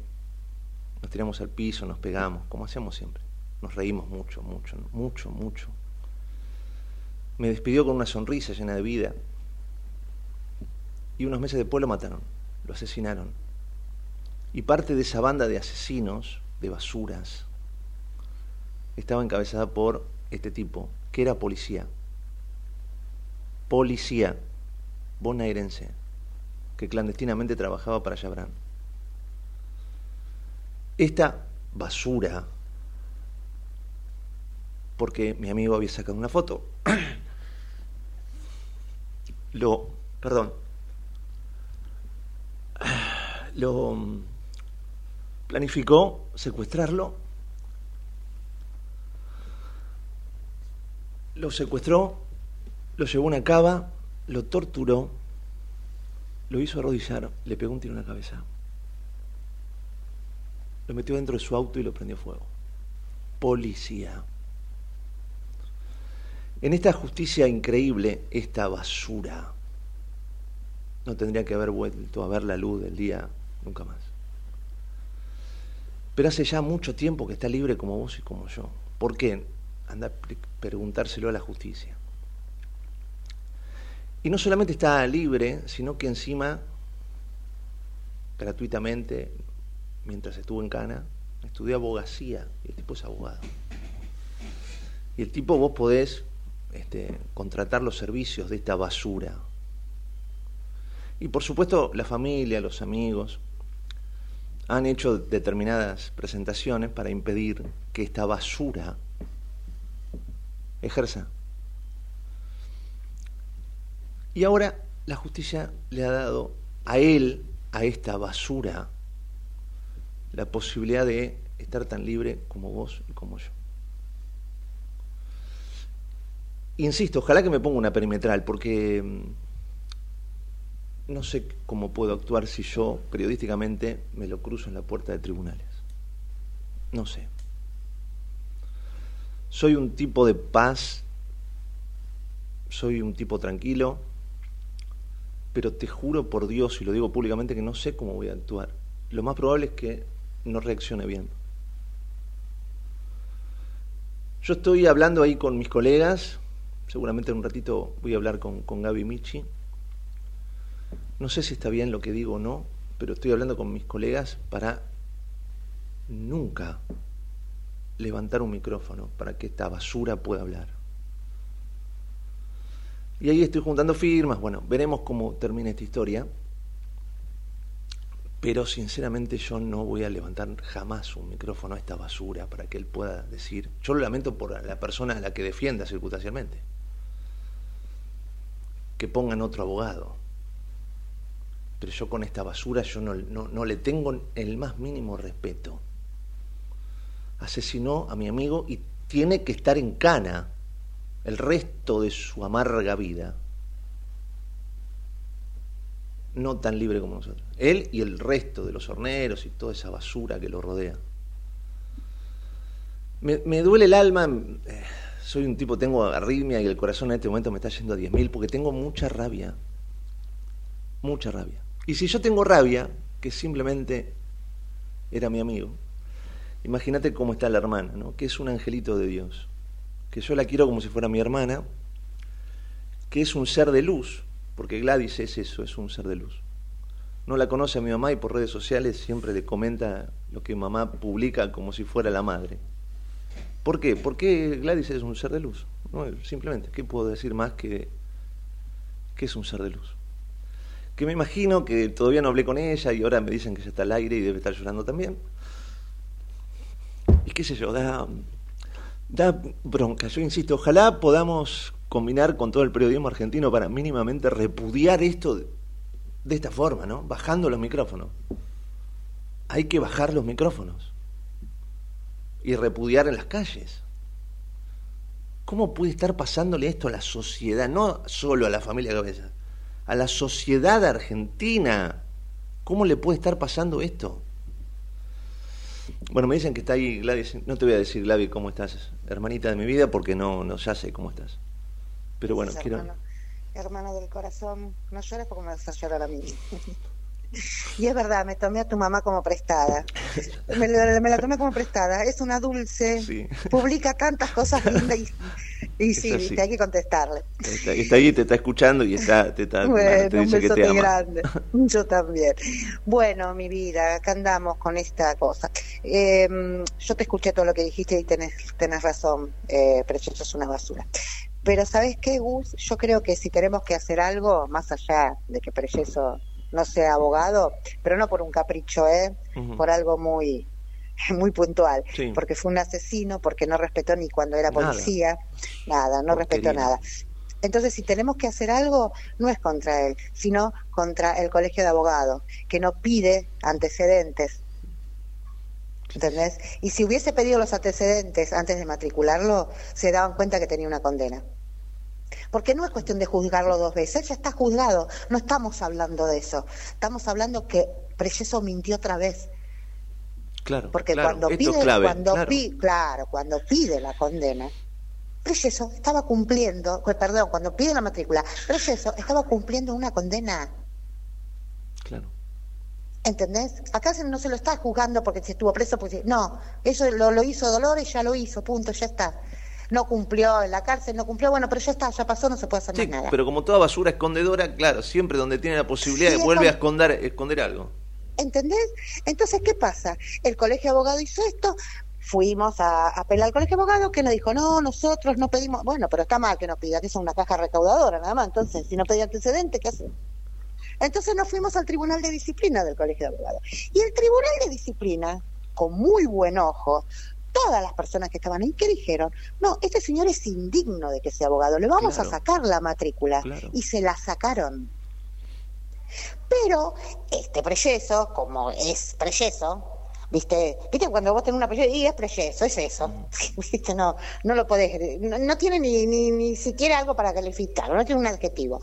nos tiramos al piso, nos pegamos, como hacíamos siempre. Nos reímos mucho, mucho, mucho, mucho. Me despidió con una sonrisa llena de vida. Y unos meses después lo mataron, lo asesinaron. Y parte de esa banda de asesinos, de basuras, estaba encabezada por este tipo, que era policía. Policía bonaerense, que clandestinamente trabajaba para Yabrán. Esta basura, porque mi amigo había sacado una foto, lo, perdón, lo planificó secuestrarlo, lo secuestró, lo llevó a una cava, lo torturó, lo hizo arrodillar, le pegó un tiro en la cabeza, lo metió dentro de su auto y lo prendió fuego. Policía. En esta justicia increíble, esta basura no tendría que haber vuelto a ver la luz del día nunca más. Pero hace ya mucho tiempo que está libre como vos y como yo. ¿Por qué? Anda a preguntárselo a la justicia. Y no solamente está libre, sino que encima, gratuitamente, mientras estuvo en Cana, estudió abogacía. Y el tipo es abogado. Y el tipo vos podés este, contratar los servicios de esta basura. Y por supuesto la familia, los amigos, han hecho determinadas presentaciones para impedir que esta basura ejerza. Y ahora la justicia le ha dado a él, a esta basura, la posibilidad de estar tan libre como vos y como yo. Insisto, ojalá que me ponga una perimetral, porque mm, no sé cómo puedo actuar si yo periodísticamente me lo cruzo en la puerta de tribunales. No sé. Soy un tipo de paz, soy un tipo tranquilo, pero te juro por Dios, y lo digo públicamente, que no sé cómo voy a actuar. Lo más probable es que no reaccione bien. Yo estoy hablando ahí con mis colegas, seguramente en un ratito voy a hablar con, con Gaby Michi. No sé si está bien lo que digo o no, pero estoy hablando con mis colegas para nunca levantar un micrófono para que esta basura pueda hablar. Y ahí estoy juntando firmas, bueno, veremos cómo termina esta historia, pero sinceramente yo no voy a levantar jamás un micrófono a esta basura para que él pueda decir, yo lo lamento por la persona a la que defienda circunstancialmente, que pongan otro abogado, pero yo con esta basura yo no, no, no le tengo el más mínimo respeto. Asesinó a mi amigo y tiene que estar en cana el resto de su amarga vida. No tan libre como nosotros. Él y el resto de los horneros y toda esa basura que lo rodea. Me, me duele el alma. eh, Soy un tipo, tengo arritmia y el corazón en este momento me está yendo a 10.000 porque tengo mucha rabia. Mucha rabia. Y si yo tengo rabia, que simplemente era mi amigo, imagínate cómo está la hermana, ¿no? que es un angelito de Dios, que yo la quiero como si fuera mi hermana, que es un ser de luz, porque Gladys es eso, es un ser de luz. No la conoce a mi mamá y por redes sociales siempre le comenta lo que mamá publica como si fuera la madre. ¿Por qué? Porque Gladys es un ser de luz. No, simplemente, ¿qué puedo decir más que que es un ser de luz? Que me imagino que todavía no hablé con ella y ahora me dicen que ya está al aire y debe estar llorando también. Y qué sé yo, da, da bronca. Yo insisto, ojalá podamos combinar con todo el periodismo argentino para mínimamente repudiar esto de, de esta forma, ¿no? Bajando los micrófonos. Hay que bajar los micrófonos y repudiar en las calles. ¿Cómo puede estar pasándole esto a la sociedad, no solo a la familia Cabeza? A la sociedad argentina. ¿Cómo le puede estar pasando esto? Bueno, me dicen que está ahí Gladys. No te voy a decir, Gladys, cómo estás, hermanita de mi vida, porque no, no ya sé cómo estás. Pero bueno, Sí, quiero. hermano, hermano del corazón, no llores porque me vas a llorar a mí. y es verdad, me tomé a tu mamá como prestada. Me, la- me la tomé como prestada. Es una dulce, Sí. publica tantas cosas lindas y Y sí, viste, hay que contestarle. Está, está ahí, te está escuchando y está, te, está, Bueno, te un dice que te ama. grande. Yo también. Bueno, mi vida, acá andamos con esta cosa. Eh, yo te escuché todo lo que dijiste y tenés, tenés razón, eh, Precioso es una basura. Pero ¿sabes qué, Gus? Yo creo que si tenemos que hacer algo, más allá de que Precioso no sea abogado, pero no por un capricho, ¿eh? Por algo muy muy puntual, Sí. porque fue un asesino, porque no respetó ni cuando era policía, nada, no respetó nada. Entonces, si tenemos que hacer algo, no es contra él, sino contra el colegio de abogados, que no pide antecedentes. ¿Entendés? Y si hubiese pedido los antecedentes antes de matricularlo, se daban cuenta que tenía una condena. Porque no es cuestión de juzgarlo dos veces, ya está juzgado. No estamos hablando de eso. Estamos hablando que Preyeso mintió otra vez. Claro, Porque claro, cuando pide, clave, cuando claro. pi- claro, cuando pide la condena, Preyeso estaba cumpliendo, perdón, cuando pide la matrícula, Preyeso estaba cumpliendo una condena. Claro. ¿Entendés? Acá no se lo está juzgando porque se estuvo preso, porque no, eso lo, lo hizo Dolores, ya lo hizo, punto, ya está. No cumplió en la cárcel, no cumplió, bueno, pero ya está, ya pasó, no se puede hacer Sí, más nada. pero como toda basura escondedora, claro, siempre donde tiene la posibilidad Sí, vuelve a esconder, esconder algo. ¿Entendés? Entonces, ¿qué pasa? El colegio de abogados hizo esto, fuimos a, a apelar al colegio de abogados que nos dijo, no, nosotros no pedimos, bueno, pero está mal que nos pida, que es una caja recaudadora nada más, entonces, si no pedía antecedentes, ¿qué hacemos? Entonces nos fuimos al Tribunal de Disciplina del Colegio de Abogados. Y el Tribunal de Disciplina, con muy buen ojo, todas las personas que estaban ahí, ¿qué dijeron? No, este señor es indigno de que sea abogado, le vamos Claro. a sacar la matrícula. Claro. Y se la sacaron. Pero este preyeso, como es preyeso, ¿viste? ¿Viste cuando vos tenés una preyeso? Y es preyeso, es eso. ¿Viste? No, no lo podés, no, no tiene ni, ni, ni siquiera algo para calificarlo, no tiene un adjetivo.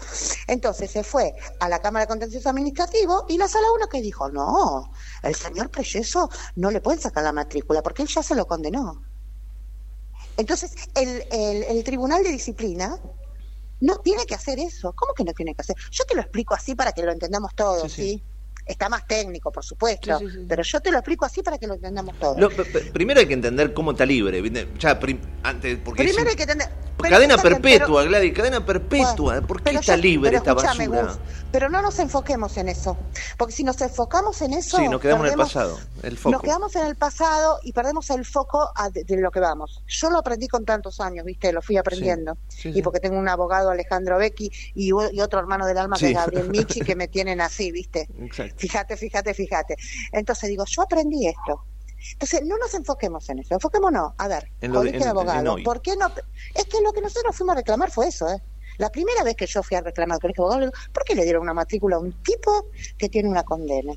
Entonces se fue a la Cámara de Contencioso Administrativo y la sala 1 que dijo, no, el señor preyeso no le pueden sacar la matrícula porque él ya se lo condenó. Entonces, el, el, el Tribunal de Disciplina no tiene que hacer eso. ¿Cómo que no tiene que hacer? Yo te lo explico así para que lo entendamos todos, Sí, ¿sí? Está más técnico, por supuesto, Sí, sí, sí. pero yo te lo explico así para que lo entendamos todos. P- primero hay que entender cómo está libre, ya prim- antes porque Primero un- hay que tener... cadena perpetua, pero- Gladys, cadena perpetua. ¿Por qué está libre pero esta basura? Gus, pero no nos enfoquemos en eso, porque si nos enfocamos en eso... Sí, nos quedamos en el pasado, el foco. Nos quedamos en el pasado y perdemos el foco a- de, de lo que vamos. Yo lo aprendí con tantos años, ¿viste? Lo fui aprendiendo. Sí, y sí. porque tengo un abogado, Alejandro Becchi, y, otro hermano del alma, que es Gabriel Michi, que me tienen así, ¿viste? Exacto. Fíjate, fíjate, fíjate. Entonces digo, yo aprendí esto. Entonces, no nos enfoquemos en eso, enfoquémonos, a ver, En lo de- colegio de en- en abogados, hoy. ¿por qué no? Es que lo que nosotros fuimos a reclamar fue eso, ¿eh? La primera vez que yo fui a reclamar al colegio de abogados, le digo, ¿por qué le dieron una matrícula a un tipo que tiene una condena?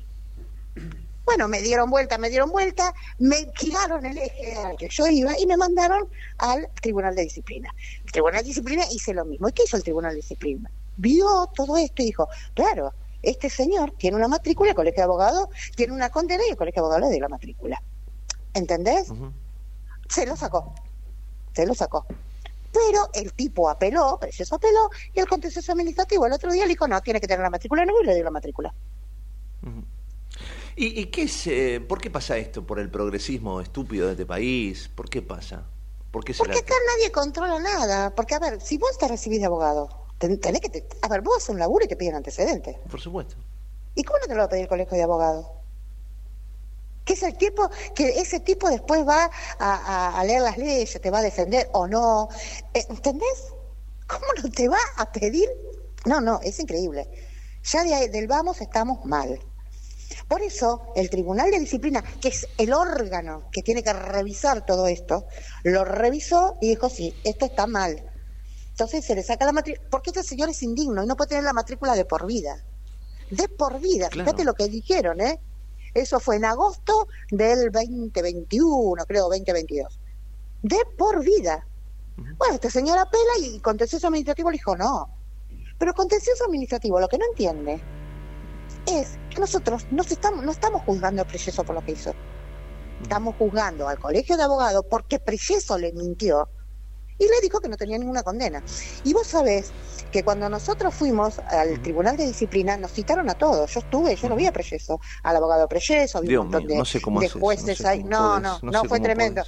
Bueno, me dieron vuelta, me dieron vuelta, me giraron el eje al que yo iba y me mandaron al Tribunal de Disciplina. El Tribunal de Disciplina hice lo mismo. ¿Y qué hizo el Tribunal de Disciplina? Vio todo esto y dijo, claro, este señor tiene una matrícula, el Colegio de Abogados tiene una condena y el Colegio de Abogados le dio la matrícula. ¿Entendés? Se lo sacó. Se lo sacó. Pero el tipo apeló, Precioso apeló, y el contencioso administrativo el otro día le dijo, no, tiene que tener la matrícula nueva y le dio la matrícula. ¿Y, y qué es, eh, por qué pasa esto? ¿Por el progresismo estúpido de este país? ¿Por qué pasa? ¿Por qué será Porque que- acá nadie controla nada. Porque, a ver, si vos te recibís de abogado, tenés que... te- a ver, vos haces un laburo y te piden antecedentes. Por supuesto. ¿Y cómo no te lo va a pedir el colegio de abogados? Que es el tipo, que ese tipo después va a, a- a leer las leyes, te va a defender o no. Eh, ¿Entendés? ¿Cómo no te va a pedir? No, no, es increíble. Ya de ahí- del vamos estamos mal. Por eso, el Tribunal de Disciplina, que es el órgano que tiene que revisar todo esto, lo revisó y dijo, sí, esto está mal. Entonces se le saca la matrícula, porque este señor es indigno y no puede tener la matrícula de por vida. De por vida, Claro. fíjate lo que dijeron, ¿eh? Eso fue en agosto del 2021, creo, 2022. De por vida. Bueno, este señor apela y contencioso administrativo le dijo no. Pero contencioso administrativo lo que no entiende es que nosotros no estamos, no estamos juzgando a Preyeso por lo que hizo. Estamos juzgando al colegio de abogados porque Preyeso le mintió y le dijo que no tenía ninguna condena. Y vos sabés que cuando nosotros fuimos al Tribunal de Disciplina nos citaron a todos. Yo estuve, yo lo vi a Preyeso, al abogado Preyeso, había Dios un montón mío, de, no sé cómo de jueces ahí. No, no, no fue tremendo.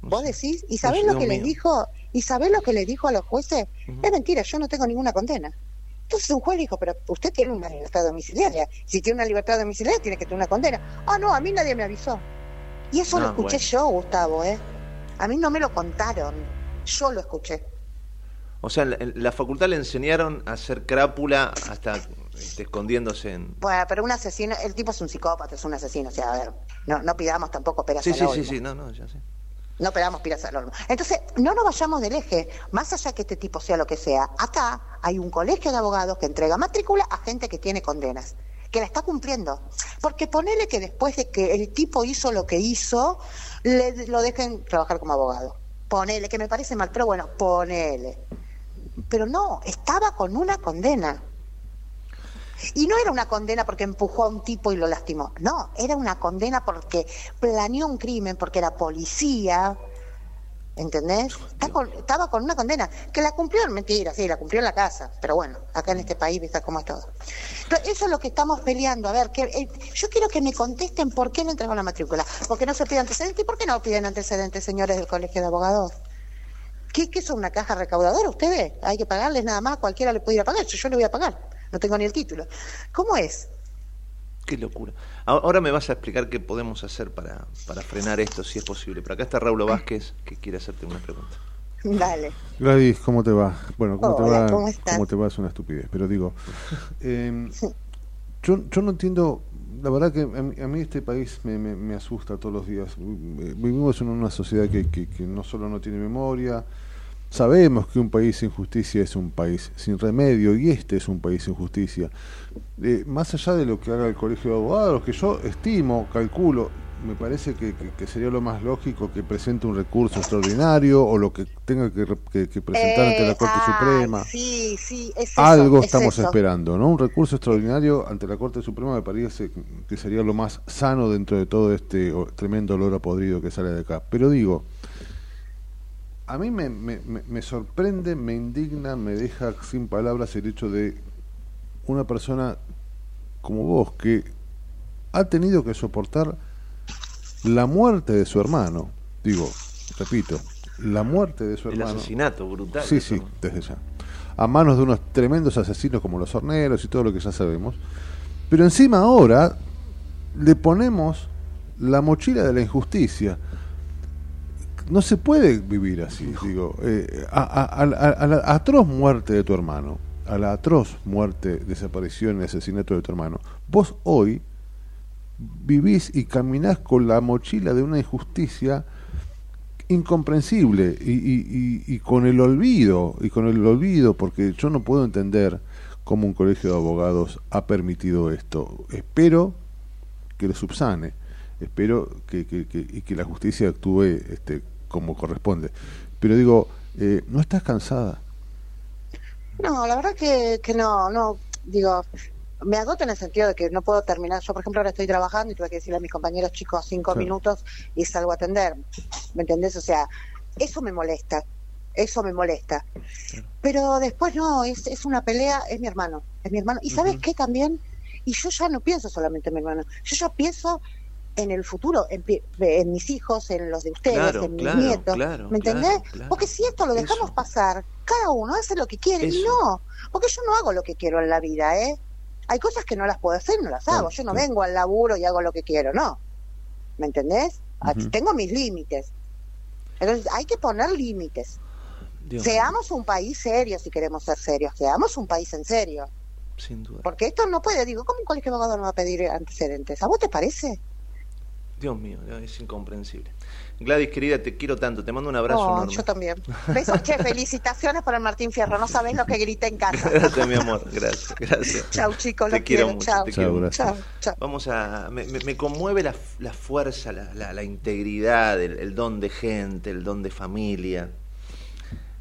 Vos decís, ¿y sabés lo que les mío. dijo? ¿Y sabés lo que le dijo a los jueces? Es mentira, yo no tengo ninguna condena. Entonces un juez dijo, pero usted tiene una libertad domiciliaria. Si tiene una libertad domiciliaria, tiene que tener una condena. Ah, no, a mí nadie me avisó. Y eso lo Ah, escuché bueno. yo, Gustavo, ¿eh? A mí no me lo contaron. Yo lo escuché. O sea, la, la facultad le enseñaron a hacer crápula hasta este, escondiéndose en... Bueno, pero un asesino, el tipo es un psicópata, es un asesino. O sea, a ver, no, no pidamos tampoco peras Sí, al sí, sí, sí, no, no, ya sé. No pegamos piras al horno. Entonces, no nos vayamos del eje, más allá que este tipo sea lo que sea. Acá hay un colegio de abogados que entrega matrícula a gente que tiene condenas, que la está cumpliendo. Porque ponele que después de que el tipo hizo lo que hizo, le, lo dejen trabajar como abogado. Ponele, que me parece mal, pero bueno, ponele. Pero no, estaba con una condena. Y no era una condena porque empujó a un tipo y lo lastimó. No, era una condena porque planeó un crimen, porque era policía. ¿Entendés? Estaba con una condena. Que la cumplió, mentira, sí, la cumplió en la casa. Pero bueno, acá en este país, viste cómo es todo. Pero eso es lo que estamos peleando. A ver, que, eh, yo quiero que me contesten por qué no entregó la matrícula. Porque no se pide antecedentes. ¿Y por qué no piden antecedentes, señores del Colegio de Abogados? ¿Qué, qué son una caja recaudadora ustedes? Hay que pagarles nada más, cualquiera le puede pagar. Yo, yo le voy a pagar. No tengo ni el título. ¿Cómo es? Qué locura. Ahora me vas a explicar qué podemos hacer para, para frenar esto, si es posible. Pero acá está Raúl Vázquez, que quiere hacerte una pregunta. Dale. Gladys, ¿cómo te va? Bueno, ¿cómo te Hola, va? ¿cómo estás? te va? Es una estupidez, pero digo, eh, yo, yo no entiendo, la verdad que a mí, a mí este país me, me- me asusta todos los días. Vivimos en una sociedad que, que- que no solo no tiene memoria, sabemos que un país sin justicia es un país sin remedio y este es un país sin justicia. Eh, más allá de lo que haga el Colegio de Abogados, que yo estimo, calculo, me parece que, que- que sería lo más lógico que presente un recurso extraordinario o lo que tenga que, que- presentar ante la Eh, Corte ay, Suprema. Sí, sí, es eso, Algo es estamos eso. esperando, ¿no? Un recurso extraordinario ante la Corte Suprema me parece que sería lo más sano dentro de todo este tremendo olor a podrido que sale de acá. Pero digo, a mí me, me, me- sorprende, me indigna, me deja sin palabras el hecho de una persona como vos que ha tenido que soportar la muerte de su hermano. Digo, repito, la muerte de su El hermano. asesinato brutal. Sí, sí, desde ya. A manos de unos tremendos asesinos como los horneros y todo lo que ya sabemos. Pero encima ahora le ponemos la mochila de la injusticia. No se puede vivir así, digo. eh, a, a- a- la atroz muerte de tu hermano, a la atroz muerte, desaparición y asesinato de tu hermano, vos hoy vivís y caminás con la mochila de una injusticia incomprensible y, y- y- y con el olvido, y con el olvido, porque yo no puedo entender cómo un colegio de abogados ha permitido esto. Espero que lo subsane, espero que, que- que- y que la justicia actúe este, como corresponde. Pero digo, eh, ¿no estás cansada? No, la verdad que, que no, no, digo, me agoto en el sentido de que no puedo terminar. Yo, por ejemplo, ahora estoy trabajando y tuve que decirle a mis compañeros chicos cinco minutos y salgo a atender. ¿Me entendés? O sea, eso me molesta, eso me molesta. Pero después no, es, es una pelea, es mi hermano, es mi hermano. ¿Y sabes qué también? Y yo ya no pienso solamente en mi hermano, yo ya pienso en el futuro, en, en mis hijos, en los de ustedes, Claro, en mis claro, nietos. claro, ¿Me entendés? Porque si esto lo dejamos pasar, cada uno hace lo que quiere. Y no, porque yo no hago lo que quiero en la vida, ¿eh? Hay cosas que no las puedo hacer, no las hago. Yo no vengo al laburo y hago lo que quiero, no. ¿Me entendés? Tengo mis límites. Entonces hay que poner límites. Dios Seamos un país serio si queremos ser serios. Seamos un país en serio. Sin duda. Porque esto no puede, digo, ¿cómo un colegio de abogados no va a pedir antecedentes? ¿A vos te parece? Dios mío, es incomprensible. Gladys, querida, te quiero tanto. Te mando un abrazo Oh, enorme. yo también. Besos, che, felicitaciones por el Martín Fierro. No sabés lo que grité en casa. Gracias, mi amor. Gracias, gracias. Chau, chicos, Te los quiero quiero. mucho, Chau. te quiero Chau. Chau, Vamos a. Me, conmueve la, la fuerza, la, la- la integridad, el, el don de gente, el don de familia.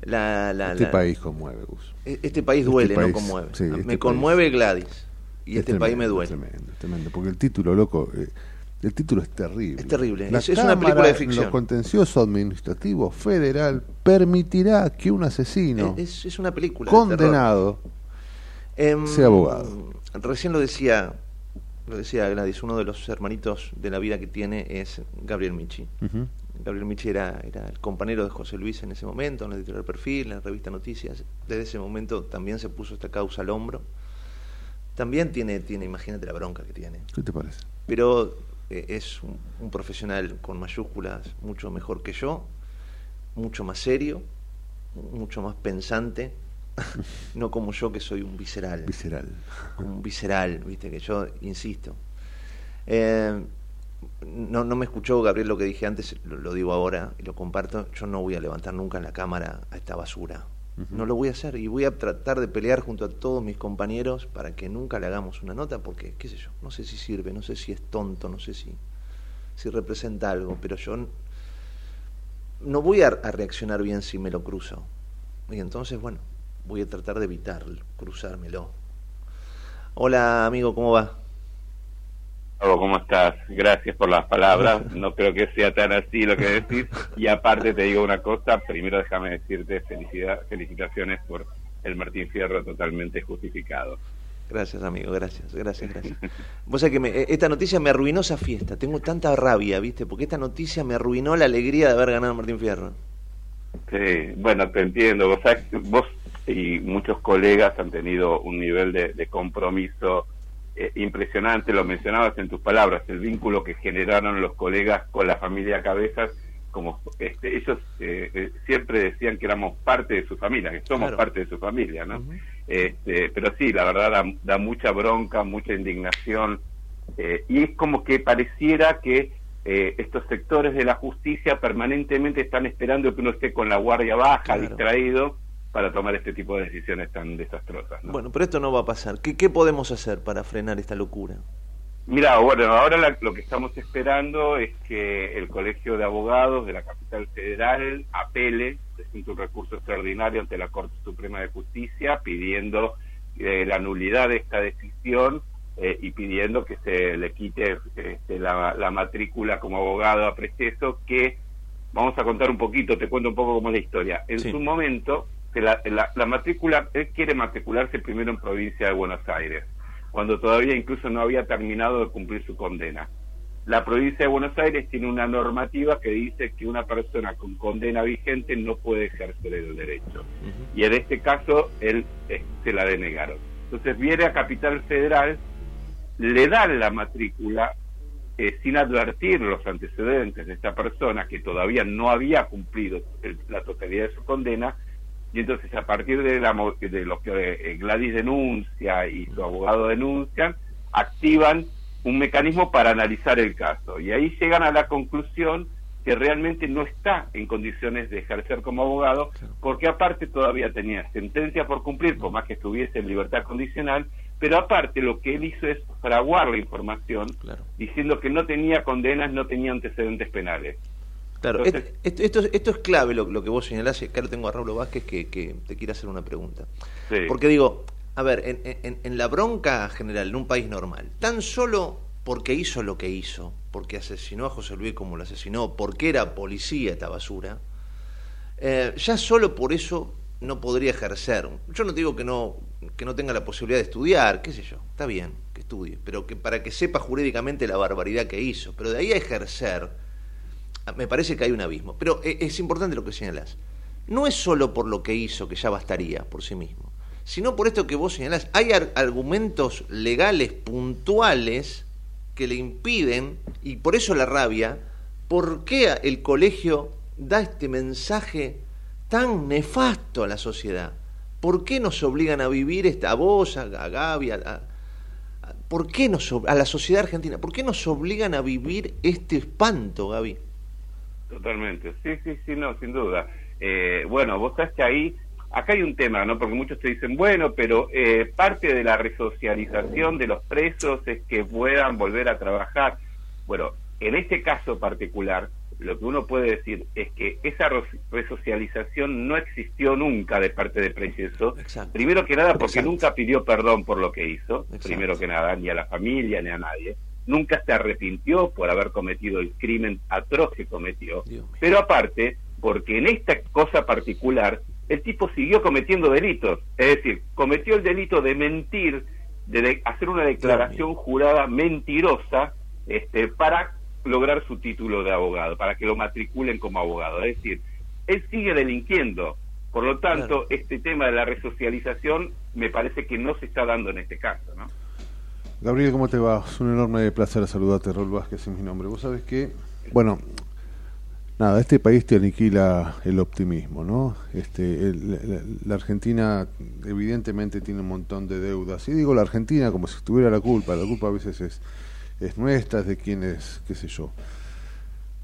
La, la- Este la- país conmueve, Gus. E- Este país Este duele, país, no conmueve. sí, este me país. conmueve Gladys. Y Es este país me duele. Tremendo, tremendo, porque el título, loco, eh, el título es terrible. Es terrible, La es- una película de ficción. Lo contencioso administrativo federal permitirá que un asesino Es, es una película. de terror. condenado Em, sea abogado. Recién lo decía, lo decía Gladys, uno de los hermanitos de la vida que tiene es Gabriel Michi. Gabriel Michi era, era el compañero de José Luis en ese momento, en la editorial Perfil, en la revista Noticias. Desde ese momento también se puso esta causa al hombro. También tiene, tiene imagínate la bronca que tiene. ¿Qué te parece? Pero eh, es un, un profesional con mayúsculas mucho mejor que yo, mucho más serio, mucho más pensante, no como yo que soy un visceral. Visceral. Un visceral, viste, que yo insisto. Eh, no, no me escuchó Gabriel lo que dije antes, lo, lo digo ahora y lo comparto. Yo no voy a levantar nunca en la cámara a esta basura. No lo voy a hacer y voy a tratar de pelear junto a todos mis compañeros para que nunca le hagamos una nota porque, qué sé yo, no sé si sirve, no sé si es tonto, no sé si, si representa algo, pero yo no voy a, a reaccionar bien si me lo cruzo. Y entonces, bueno, voy a tratar de evitar cruzármelo. Hola, amigo, ¿cómo va? Gustavo, ¿cómo estás? Gracias por las palabras. No creo que sea tan así lo que decís. Y aparte te digo una cosa, primero déjame decirte felicidad, felicitaciones por el Martín Fierro totalmente justificado. Gracias, amigo, gracias, gracias, gracias. Vos sabés que me- eh, esta noticia me arruinó esa fiesta. Tengo tanta rabia, ¿viste? Porque esta noticia me arruinó la alegría de haber ganado Martín Fierro. Sí, bueno, te entiendo. Vos, sabés que vos y muchos colegas han tenido un nivel de, de compromiso eh, impresionante, lo mencionabas en tus palabras, el vínculo que generaron los colegas con la familia Cabezas, como este, ellos eh, eh, siempre decían que éramos parte de su familia, que somos Claro. parte de su familia, ¿no? este, pero sí, la verdad da, da mucha bronca, mucha indignación, eh, y es como que pareciera que eh, estos sectores de la justicia permanentemente están esperando que uno esté con la guardia baja, Claro. distraído, para tomar este tipo de decisiones tan desastrosas. ¿no? Bueno, pero esto no va a pasar. ¿Qué, qué podemos hacer para frenar esta locura? Mira, bueno, ahora la- lo que estamos esperando es que el Colegio de Abogados de la Capital Federal apele, presente un recurso extraordinario ante la Corte Suprema de Justicia pidiendo eh, la nulidad de esta decisión eh, y pidiendo que se le quite este, la, la matrícula como abogado a preceso que vamos a contar un poquito, te cuento un poco cómo es la historia. En Sí. su momento, que la, la- la matrícula, él quiere matricularse primero en provincia de Buenos Aires, cuando todavía incluso no había terminado de cumplir su condena. La provincia de Buenos Aires tiene una normativa que dice que una persona con condena vigente no puede ejercer el derecho. Y en este caso, él eh, se la denegaron. Entonces viene a Capital Federal, le dan la matrícula eh, sin advertir los antecedentes de esta persona que todavía no había cumplido el- la totalidad de su condena y entonces a partir de, la de lo que eh, Gladys denuncia y su abogado denuncian activan un mecanismo para analizar el caso. Y ahí llegan a la conclusión que realmente no está en condiciones de ejercer como abogado porque aparte todavía tenía sentencia por cumplir por más que estuviese en libertad condicional pero aparte lo que él hizo es fraguar la información diciendo que no tenía condenas, no tenía antecedentes penales. Claro, Entonces- esto, esto, esto es clave lo, lo que vos señalás. y Acá lo tengo a Raúl Vázquez que, que te quiere hacer una pregunta. Sí. Porque digo, a ver, en, en- en la bronca general, en un país normal, tan solo porque hizo lo que hizo, porque asesinó a José Luis como lo asesinó, porque era policía esta basura, eh, ya solo por eso no podría ejercer. Yo no digo que no, que no tenga la posibilidad de estudiar, qué sé yo, está bien que estudie, pero que para que sepa jurídicamente la barbaridad que hizo, pero de ahí a ejercer, me parece que hay un abismo. Pero eh, es importante lo que señalás. No es solo por lo que hizo, que ya bastaría por sí mismo, sino por esto que vos señalás. Hay ar- argumentos legales puntuales que le impiden, y por eso la rabia, ¿por qué el colegio da este mensaje tan nefasto a la sociedad? ¿Por qué nos obligan a vivir esta, a vos, a, Gaby, ¿por qué nos, a la sociedad argentina, por qué nos obligan a vivir este espanto, Gaby? Totalmente, sí, sí, sí, no, sin duda. Eh, bueno, vos sabés que ahí, acá hay un tema, ¿no? Porque muchos te dicen, bueno, pero eh, parte de la resocialización de los presos es que puedan volver a trabajar. Bueno, en este caso particular, lo que uno puede decir es que esa resocialización no existió nunca de parte de Preso. Primero que nada, porque Exacto. nunca pidió perdón por lo que hizo, Exacto. primero que nada, ni a la familia ni a nadie. Nunca se arrepintió por haber cometido el crimen atroz que cometió. Pero aparte, porque en esta cosa particular, el tipo siguió cometiendo delitos. Es decir, cometió el delito de mentir, de, de hacer una declaración jurada mentirosa este, para lograr su título de abogado, para que lo matriculen como abogado. Es decir, él sigue delinquiendo. Por lo tanto, este tema de la resocialización me parece que no se está dando en este caso, ¿no? Gabriel, ¿cómo te va? Es un enorme placer saludarte, Rol Vázquez es mi nombre. Vos sabés que, bueno, nada, este país te aniquila el optimismo, ¿no? Este, el- la, Argentina evidentemente tiene un montón de deudas. Y digo la Argentina como si tuviera la culpa. La culpa a veces es, es nuestra, es de quienes, qué sé yo.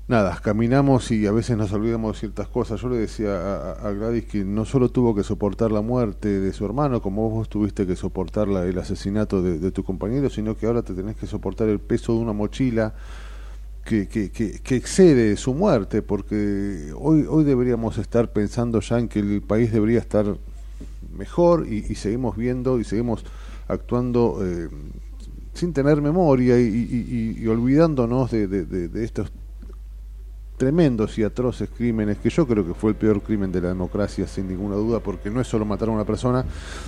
Nada, caminamos y a veces nos olvidamos de ciertas cosas. Yo le decía a, Gladys que no solo tuvo que soportar la muerte de su hermano, como vos tuviste que soportar la- el asesinato de, tu compañero, sino que ahora te tenés que soportar el peso de una mochila que, que, que, que excede su muerte, porque hoy, hoy deberíamos estar pensando ya en que el país debería estar mejor y, y seguimos viendo y seguimos actuando eh, sin tener memoria y, y- olvidándonos de estos tremendos y atroces crímenes, que yo creo que fue el peor crimen de la democracia, sin ninguna duda, porque no es solo matar a una persona,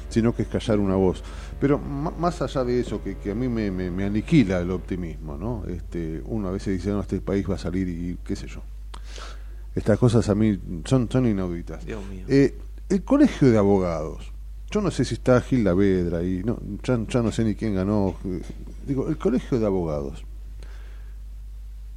sino que es callar una voz. Pero más allá de eso, que, que a mí me, me- me aniquila el optimismo, ¿no? Este, uno a veces dice, no, este país va a salir y qué sé yo. Estas cosas a mí son, son inauditas. Dios mío. Eh, el colegio de abogados, yo no sé si está Gil Lavedra y no, ya, ya no sé ni quién ganó. Digo, el colegio de abogados.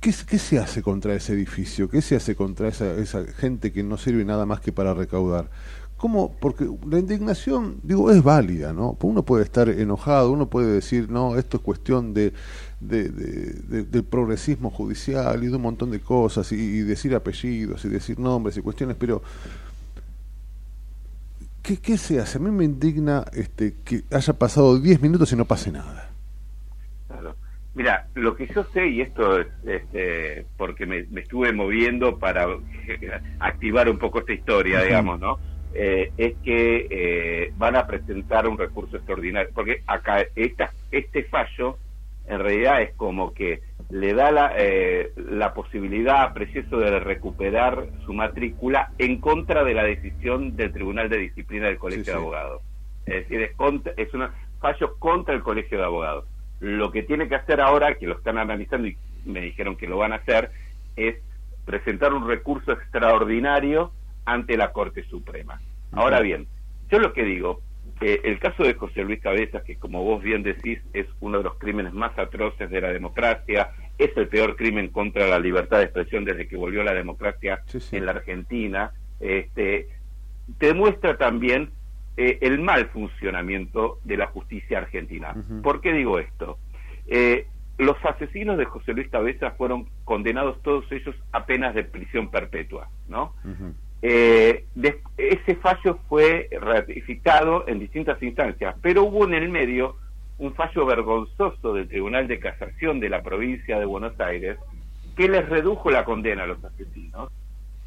¿Qué, se- hace contra ese edificio? ¿Qué se hace contra esa, esa gente que no sirve nada más que para recaudar? ¿Cómo? Porque la indignación, digo, es válida, ¿no? Uno puede estar enojado, uno puede decir, no, esto es cuestión de, de- de- de- del progresismo judicial y de un montón de cosas, y, y decir apellidos y decir nombres y cuestiones, pero ¿qué, qué se hace? A mí me indigna este, que haya pasado 10 minutos y no pase nada. Claro. Mira, lo que yo sé, y esto es este, porque me, me estuve moviendo para activar un poco esta historia, digamos, ¿no? Eh, es que eh, van a presentar un recurso extraordinario, porque acá esta, este fallo en realidad es como que le da la, eh, la posibilidad a Precioso de recuperar su matrícula en contra de la decisión del Tribunal de Disciplina del Colegio Sí, de sí. Abogados. Es decir, es, contra- es un fallo contra el Colegio de Abogados. Lo que tiene que hacer ahora, que lo están analizando y me dijeron que lo van a hacer, es presentar un recurso extraordinario ante la Corte Suprema. Ahora bien, yo lo que digo, eh, el caso de José Luis Cabezas, que como vos bien decís, es uno de los crímenes más atroces de la democracia, es el peor crimen contra la libertad de expresión desde que volvió la democracia en la Argentina, este, te demuestra también eh, el mal funcionamiento de la justicia argentina. ¿Por qué digo esto? Eh, los asesinos de José Luis Cabezas fueron condenados todos ellos a penas de prisión perpetua, ¿no? Eh, ese fallo fue ratificado en distintas instancias, pero hubo en el medio un fallo vergonzoso del Tribunal de Casación de la provincia de Buenos Aires que les redujo la condena a los asesinos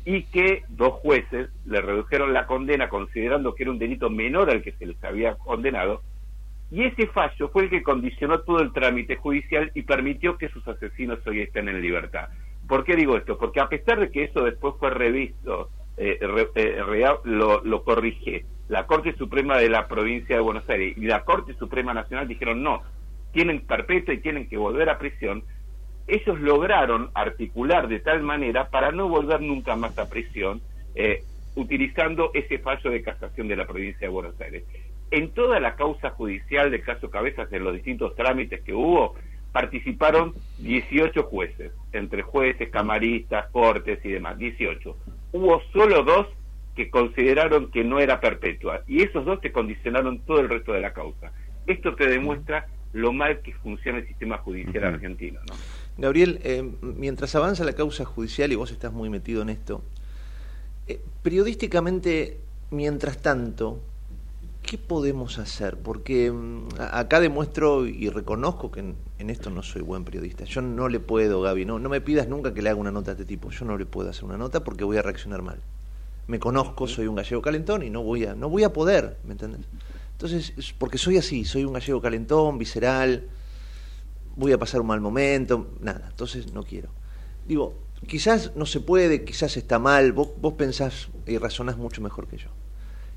y que dos jueces le redujeron la condena considerando que era un delito menor al que se les había condenado y ese fallo fue el que condicionó todo el trámite judicial y permitió que sus asesinos hoy estén en libertad. ¿Por qué digo esto? Porque a pesar de que eso después fue revisto, eh, re- eh, lo, lo corrige la Corte Suprema de la provincia de Buenos Aires y la Corte Suprema Nacional dijeron no, tienen perpetua y tienen que volver a prisión, ellos lograron articular de tal manera para no volver nunca más a prisión, eh, utilizando ese fallo de casación de la provincia de Buenos Aires. En toda la causa judicial del caso Cabezas, en los distintos trámites que hubo, participaron 18 jueces, entre jueces, camaristas, cortes y demás, 18. Hubo solo dos que consideraron que no era perpetua, y esos dos te condicionaron todo el resto de la causa. Esto te demuestra lo mal que funciona el sistema judicial argentino, ¿no? Gabriel, eh, mientras avanza la causa judicial y vos estás muy metido en esto, eh, periodísticamente, mientras tanto, ¿qué podemos hacer? Porque mm, a- acá demuestro y reconozco que en, en esto no soy buen periodista. Yo no le puedo, Gaby, no, no me pidas nunca que le haga una nota de este tipo. Yo no le puedo hacer una nota porque voy a reaccionar mal. Me conozco, soy un gallego calentón y no voy a, no voy a poder, ¿me entendés? Entonces, es porque soy así, soy un gallego calentón, visceral, voy a pasar un mal momento, nada, entonces no quiero. Digo, quizás no se puede, quizás está mal, vos, vos pensás y razonás mucho mejor que yo.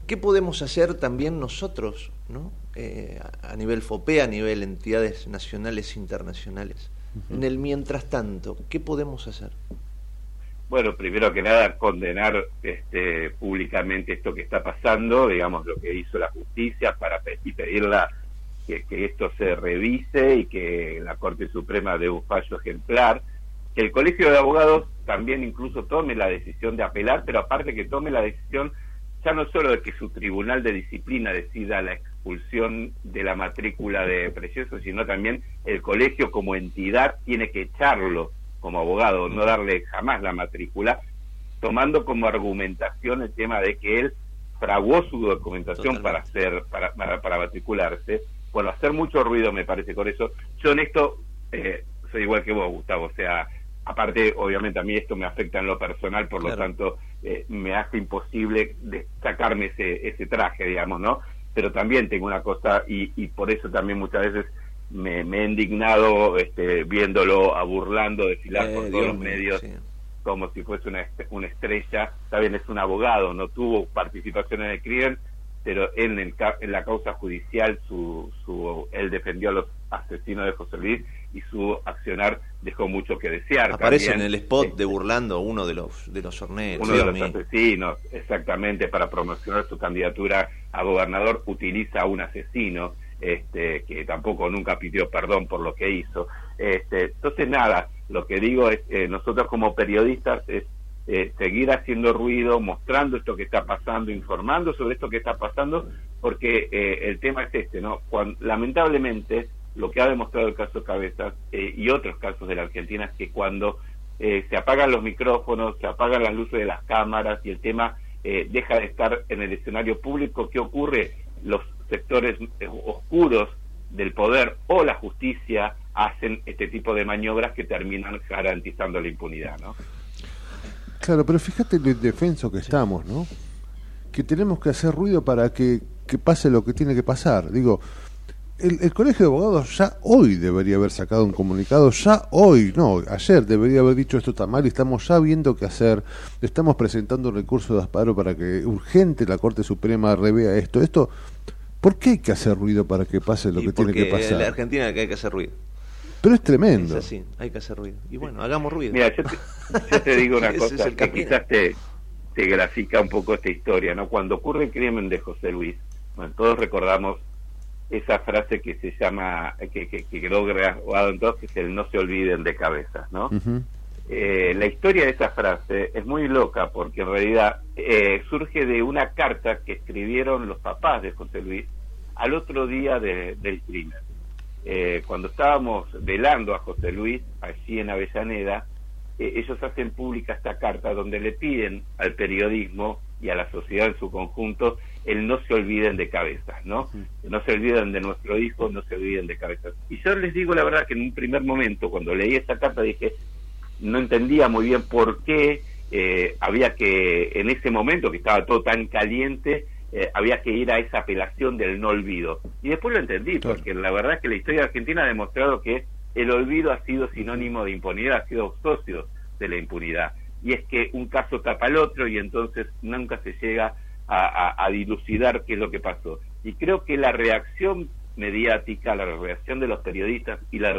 ¿Qué podemos hacer también nosotros, ¿no? Eh, a, nivel FOPE, a nivel entidades nacionales e internacionales, En el mientras tanto, ¿qué podemos hacer? Bueno, primero que nada, condenar este, públicamente esto que está pasando, digamos, lo que hizo la justicia para pe- y pedirla que, que esto se revise y que la Corte Suprema dé un fallo ejemplar, que el Colegio de Abogados también incluso tome la decisión de apelar, pero aparte que tome la decisión ya no solo de que su tribunal de disciplina decida la expulsión de la matrícula de Precioso, sino también el colegio como entidad tiene que echarlo como abogado, no darle jamás la matrícula, tomando como argumentación el tema de que él fraguó su documentación para hacer para, para, para matricularse. Bueno, hacer mucho ruido me parece con eso. Yo en esto eh, soy igual que vos, Gustavo, o sea, aparte, obviamente a mí esto me afecta en lo personal, por lo tanto, eh, me hace imposible de sacarme ese, ese traje, digamos, ¿no? Pero también tengo una cosa, y, y por eso también muchas veces me, me he indignado este, viéndolo a burlando, desfilar Eh, por todos los medios sí. como si fuese una, una estrella. Está bien, es un abogado, no tuvo participación en el crimen, pero en, el, ca- en la causa judicial su, su, él defendió a los asesinos de José Luis y su accionar dejó mucho que desear. Aparece en el spot de Burlando uno de los de los horneros. uno de los asesinos, exactamente, para promocionar su candidatura a gobernador, utiliza a un asesino este, que tampoco nunca pidió perdón por lo que hizo. Este, entonces, nada, lo que digo es, eh, nosotros como periodistas es eh, seguir haciendo ruido, mostrando esto que está pasando, informando sobre esto que está pasando, porque eh, el tema es este, ¿no? Lamentablemente, lo que ha demostrado el caso Cabezas eh, y otros casos de la Argentina es que cuando eh, se apagan los micrófonos, se apagan las luces de las cámaras y el tema eh, deja de estar en el escenario público, ¿qué ocurre? Los sectores eh, oscuros del poder o la justicia hacen este tipo de maniobras que terminan garantizando la impunidad, ¿no? Claro, pero fíjate lo indefenso que estamos, ¿no? Que tenemos que hacer ruido para que, que pase lo que tiene que pasar. Digo, el, el Colegio de Abogados ya hoy debería haber sacado un comunicado, ya hoy, no, ayer debería haber dicho esto está mal y estamos ya viendo qué hacer. Estamos presentando un recurso de asparo para que urgente la Corte Suprema revea esto. Esto, ¿por qué hay que hacer ruido para que pase lo Y que tiene que pasar? en la Argentina que hay que hacer ruido. Pero es tremendo. Es así, hay que hacer ruido. Y bueno, hagamos ruido. Mira, yo te, yo te digo una cosa es que quizás te, te grafica un poco esta historia, ¿no? Cuando ocurre el crimen de José Luis, bueno, todos recordamos esa frase que se llama, que, que, que quedó grabado en todos, que es el no se olviden de cabezas, ¿no? Eh, la historia de esa frase es muy loca porque en realidad eh, surge de una carta que escribieron los papás de José Luis al otro día de- del crimen. Eh, cuando estábamos velando a José Luis allí en Avellaneda, eh, ellos hacen pública esta carta donde le piden al periodismo y a la sociedad en su conjunto el no se olviden de cabezas, ¿no? No se olviden de nuestro hijo, no se olviden de cabezas. Y yo les digo la verdad que en un primer momento, cuando leí esa carta, dije, no entendía muy bien por qué eh, había que, en ese momento que estaba todo tan caliente, eh, había que ir a esa apelación del no olvido. Y después lo entendí, porque la verdad es que la historia argentina ha demostrado que el olvido ha sido sinónimo de impunidad, ha sido socio de la impunidad. Y es que un caso tapa al otro y entonces nunca se llega a, a- a dilucidar qué es lo que pasó. Y creo que la reacción mediática, la reacción de los periodistas y la,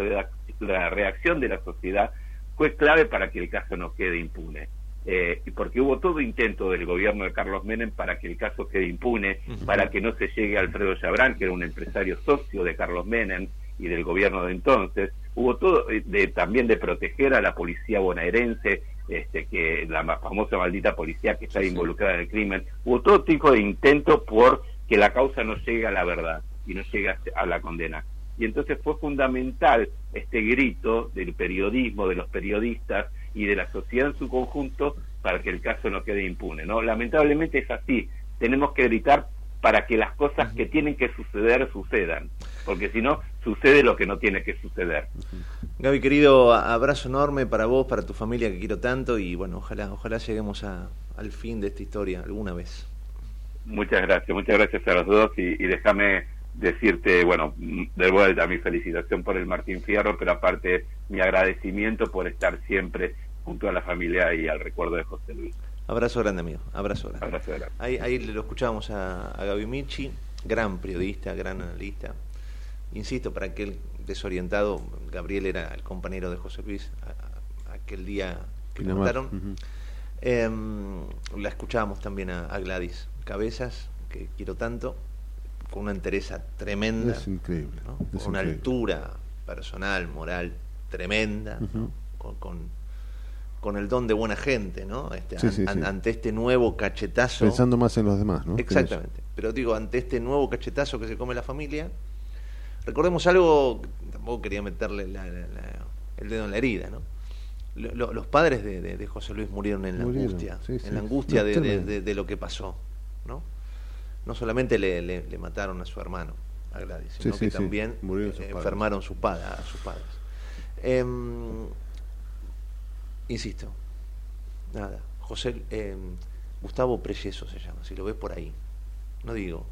la reacción de la sociedad fue clave para que el caso no quede impune. Eh, y porque hubo todo intento del gobierno de Carlos Menem para que el caso quede impune, para que no se llegue a Alfredo Chabrán, que era un empresario socio de Carlos Menem y del gobierno de entonces. Hubo todo eh, de, también de proteger a la policía bonaerense, este, que la famosa maldita policía que está involucrada en el crimen. Hubo todo tipo de intento por que la causa no llegue a la verdad y no llegue a- a la condena. Y entonces fue fundamental este grito del periodismo, de los periodistas y de la sociedad en su conjunto para que el caso no quede impune. ¿no? Lamentablemente es así. Tenemos que gritar para que las cosas que tienen que suceder sucedan, porque si no, sucede lo que no tiene que suceder. Gaby, querido, abrazo enorme para vos, para tu familia que quiero tanto y bueno, ojalá, ojalá lleguemos a- al fin de esta historia alguna vez. Muchas gracias, muchas gracias a los dos y, y déjame decirte, bueno, de vuelta mi felicitación por el Martín Fierro, pero aparte mi agradecimiento por estar siempre junto a la familia y al recuerdo de José Luis. Abrazo grande, amigo. Abrazo grande. Abrazo grande. Ahí, ahí lo escuchábamos a, a Gaby Michi, gran periodista, gran analista. insisto, para aquel desorientado, Gabriel era el compañero de José Luis a- a- aquel día que mataron. ujú. Em, la escuchábamos también a, a Gladys Cabezas, que quiero tanto, con una entereza tremenda, Es increíble. ¿no? es con una increíble. altura personal, moral tremenda, ¿no? Con, con, con el don de buena gente, ¿no? Este, Sí, an- sí, an- sí. ante este nuevo cachetazo. Pensando más en los demás, ¿no? Exactamente. Pero digo, ante este nuevo cachetazo que se come la familia, recordemos algo, tampoco quería meterle la- la- la- el dedo en la herida, ¿no? Lo- lo- los padres de, de- de José Luis murieron en la Murieron, angustia, en la angustia No, de- de lo que pasó, ¿no? No solamente le, le- le mataron a su hermano, a Gladys, sino sí, que sí. también enfermaron sus padres, a sus padres. Em, insisto, nada, José, em, Gustavo Preyeso se llama, si lo ves por ahí, no digo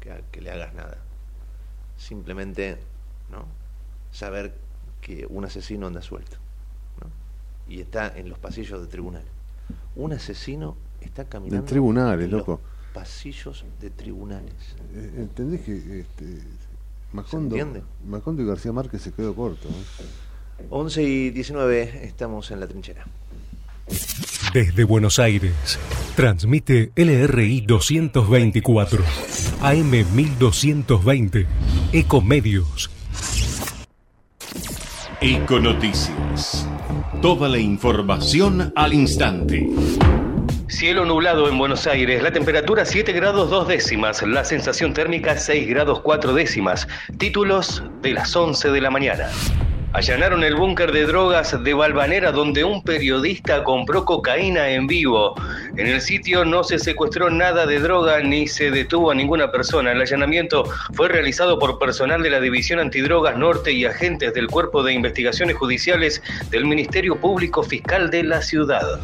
que, le hagas nada, simplemente, ¿no? Saber que un asesino anda suelto, ¿no? Y está en los pasillos de tribunal. Un asesino está caminando En tribunales, en los loco. Pasillos de tribunales. Eh, ¿Entendés que este, Macondo, entiende? Macondo y García Márquez se quedó corto? ¿no? 11 y 19 estamos en la trinchera. Desde Buenos Aires, transmite LRI 224, AM 1220, Ecomedios. Econoticias. Toda la información al instante. Cielo nublado en Buenos Aires, la temperatura 7 grados 2 décimas, la sensación térmica 6 grados 4 décimas. Títulos de las 11 de la mañana. Allanaron el búnker de drogas de Valvanera donde un periodista compró cocaína en vivo. En el sitio no se secuestró nada de droga ni se detuvo a ninguna persona. El allanamiento fue realizado por personal de la División Antidrogas Norte y agentes del Cuerpo de Investigaciones Judiciales del Ministerio Público Fiscal de la ciudad.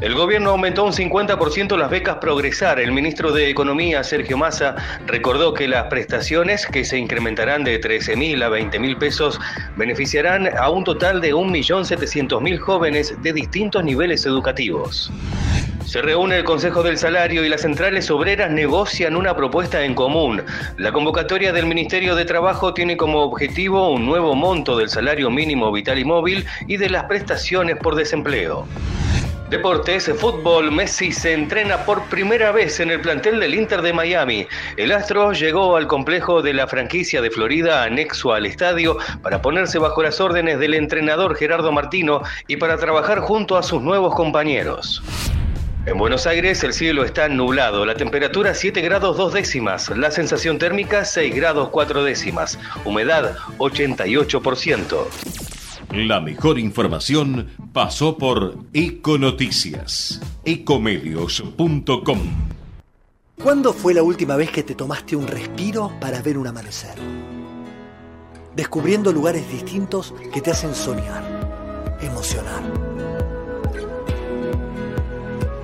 El gobierno aumentó un 50% las becas Progresar. El ministro de Economía, Sergio Massa, recordó que las prestaciones, que se incrementarán de 13 mil a 20 mil pesos, beneficiarán a un total de 1.700.000 jóvenes de distintos niveles educativos. Se reúne el Consejo del Salario y las centrales obreras negocian una propuesta en común. La convocatoria del Ministerio de Trabajo tiene como objetivo un nuevo monto del salario mínimo vital y móvil y de las prestaciones por desempleo. Deportes, fútbol, Messi se entrena por primera vez en el plantel del Inter de Miami. El Astro llegó al complejo de la franquicia de Florida anexo al estadio para ponerse bajo las órdenes del entrenador Gerardo Martino y para trabajar junto a sus nuevos compañeros. En Buenos Aires el cielo está nublado, la temperatura 7 grados 2 décimas, la sensación térmica 6 grados 4 décimas, humedad 88%. La mejor información pasó por Econoticias. Ecomedios.com. ¿Cuándo fue la última vez que te tomaste un respiro para ver un amanecer? Descubriendo lugares distintos que te hacen soñar, emocionar.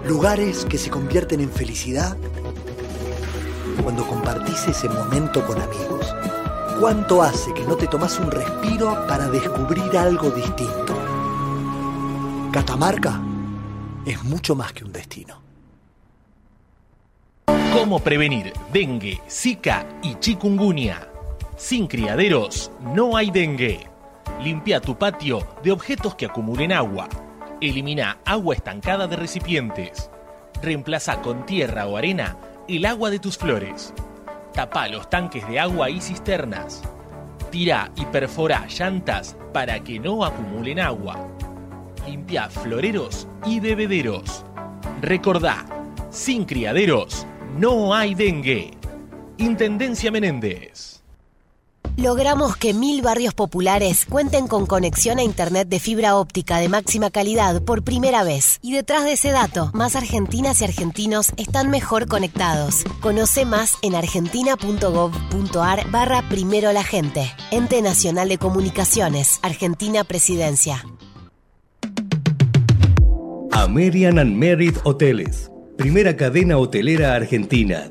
Lugares que se convierten en felicidad cuando compartís ese momento con amigos. ¿Cuánto hace que no te tomas un respiro para descubrir algo distinto? Catamarca es mucho más que un destino. ¿Cómo prevenir dengue, zika y chikungunya? Sin criaderos no hay dengue. Limpia tu patio de objetos que acumulen agua. Elimina agua estancada de recipientes. Reemplaza con tierra o arena el agua de tus flores. Tapa los tanques de agua y cisternas. Tira y perfora llantas para que no acumulen agua. Limpia floreros y bebederos. Recordá, sin criaderos no hay dengue. Intendencia Menéndez. Logramos que mil barrios populares cuenten con conexión a Internet de fibra óptica de máxima calidad por primera vez. Y detrás de ese dato, más argentinas y argentinos están mejor conectados. Conoce más en argentina.gov.ar barra primero la gente. Ente Nacional de Comunicaciones, Argentina Presidencia. American and Merit Hoteles. Primera cadena hotelera argentina.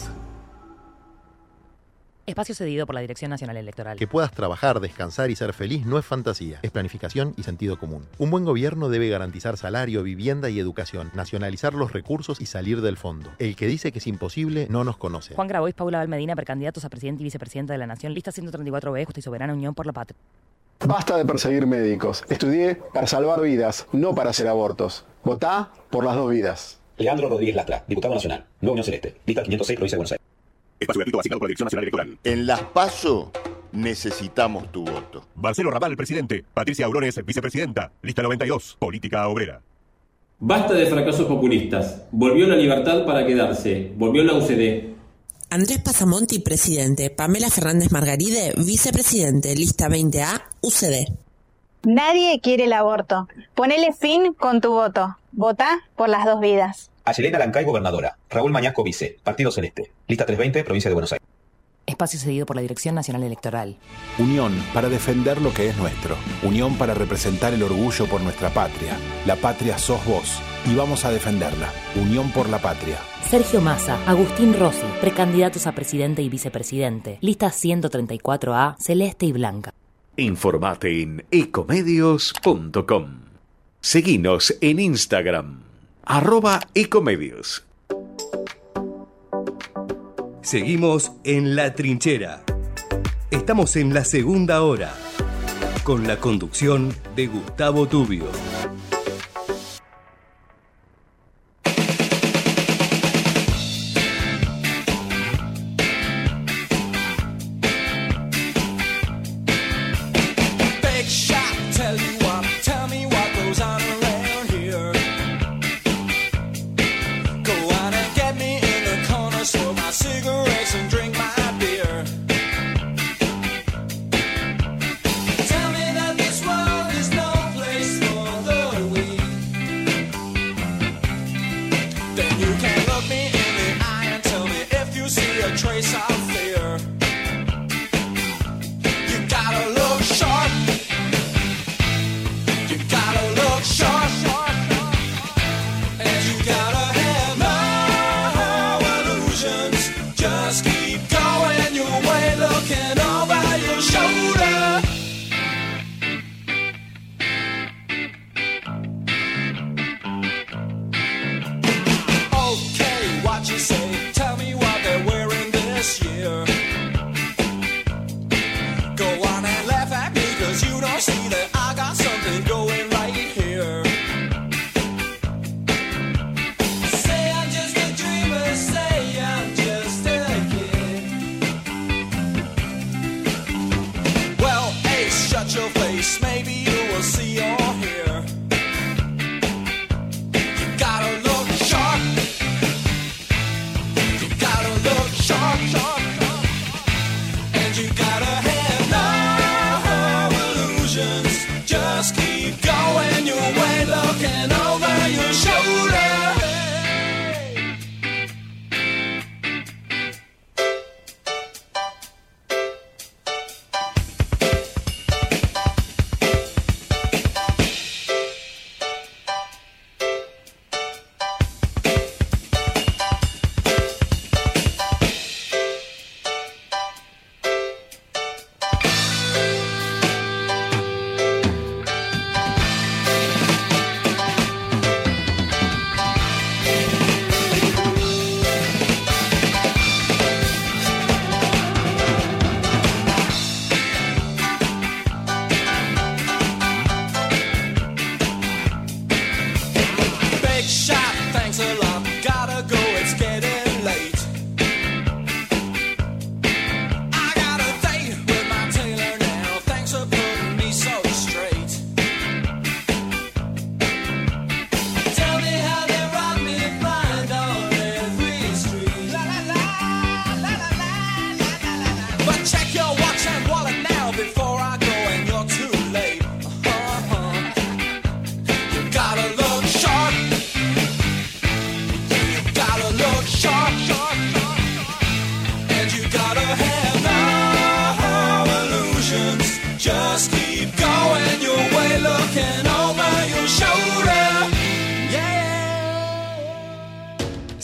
Espacio cedido por la Dirección Nacional Electoral. Que puedas trabajar, descansar y ser feliz no es fantasía, es planificación y sentido común. Un buen gobierno debe garantizar salario, vivienda y educación, nacionalizar los recursos y salir del fondo. El que dice que es imposible no nos conoce. Juan Grabois, Paula Valmedina, precandidatos a presidente y vicepresidenta de la Nación, lista 134B, Justa y Soberana Unión por la Patria. Basta de perseguir médicos. Estudié para salvar vidas, no para hacer abortos. Votá por las dos vidas. Leandro Rodríguez Lastra, diputado nacional, Nueva Unión Celeste, lista 506, provincia de Buenos Aires. Espacio gratuito asignado por la Dirección Nacional Electoral. En las PASO necesitamos tu voto. Marcelo Raval, presidente. Patricia Aurones, vicepresidenta. Lista 92, política obrera. Basta de fracasos populistas. Volvió la libertad para quedarse. Volvió la UCD. Andrés Pasamonti, presidente. Pamela Fernández Margaride, vicepresidente. Lista 20A, UCD. Nadie quiere el aborto. Ponele fin con tu voto. Vota por las dos vidas. Ayelena Lancay, gobernadora. Raúl Mañasco, vice. Partido Celeste. Lista 320, provincia de Buenos Aires. Espacio cedido por la Dirección Nacional Electoral. Unión para defender lo que es nuestro. Unión para representar el orgullo por nuestra patria. La patria sos vos y vamos a defenderla. Unión por la patria. Sergio Massa, Agustín Rossi, precandidatos a presidente y vicepresidente. Lista 134A, celeste y blanca. Informate en ecomedios.com. Seguinos en Instagram, arroba ecomedios. Seguimos en La Trinchera. Estamos en la segunda hora, con la conducción de Gustavo Tubio.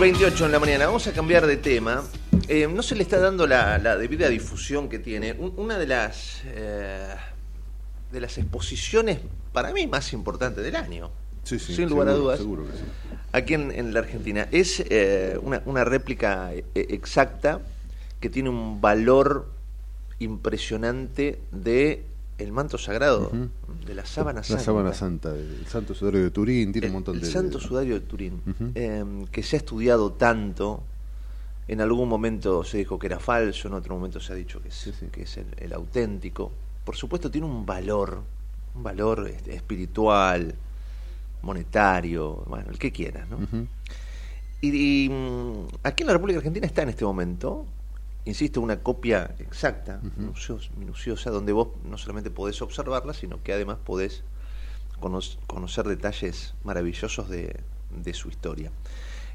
28 en la mañana. Vamos a cambiar de tema. Eh, no se le está dando la, la debida difusión que tiene. Un- una de las eh, de las exposiciones para mí más importantes del año. Sí, sí, sin lugar a dudas. seguro que sí. Aquí en, en la Argentina. Es eh, una, una réplica eh, exacta que tiene un valor impresionante de el manto sagrado. De la sábana La santa. sábana santa, el Santo Sudario de Turín, tiene un montón El de... Santo Sudario de Turín, eh, que se ha estudiado tanto, en algún momento se dijo que era falso, en otro momento se ha dicho que es, que es el, el auténtico. Por supuesto tiene un valor, un valor este, espiritual, monetario, bueno, el que quieras, ¿no? Y, y, mm, aquí en la República Argentina está en este momento, insisto, una copia exacta, minucios- minuciosa, donde vos no solamente podés observarla, sino que además podés cono- conocer detalles maravillosos de, de su historia.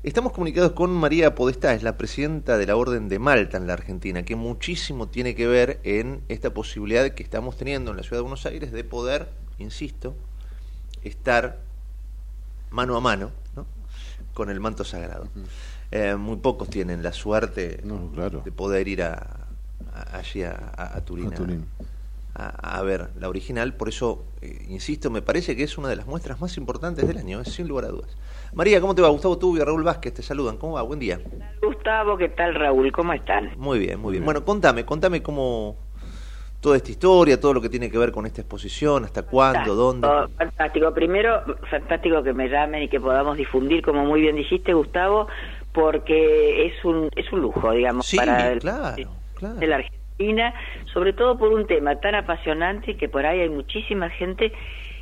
Estamos comunicados con María Podestá, es la presidenta de la Orden de Malta en la Argentina, que muchísimo tiene que ver en esta posibilidad que estamos teniendo en la ciudad de Buenos Aires de poder, insisto, estar mano a mano ¿no? con el manto sagrado. Eh, muy pocos tienen la suerte de poder ir a, a- allí a, a- a Turín, A Turín. a- a ver la original. Por eso, eh, insisto, me parece que es una de las muestras más importantes del año, eh, sin lugar a dudas. María, ¿cómo te va? Gustavo Tubio, Raúl Vázquez, te saludan. ¿Cómo va? Buen día. Gustavo, ¿qué tal Raúl? ¿Cómo están? Muy bien, muy bien. Bueno, contame, contame cómo toda esta historia, todo lo que tiene que ver con esta exposición, hasta cuándo, dónde. Fantástico. Primero, fantástico que me llamen y que podamos difundir, como muy bien dijiste, Gustavo, porque es un es un lujo, digamos, Sí, para el- claro, de la Argentina, sobre todo por un tema tan apasionante que por ahí hay muchísima gente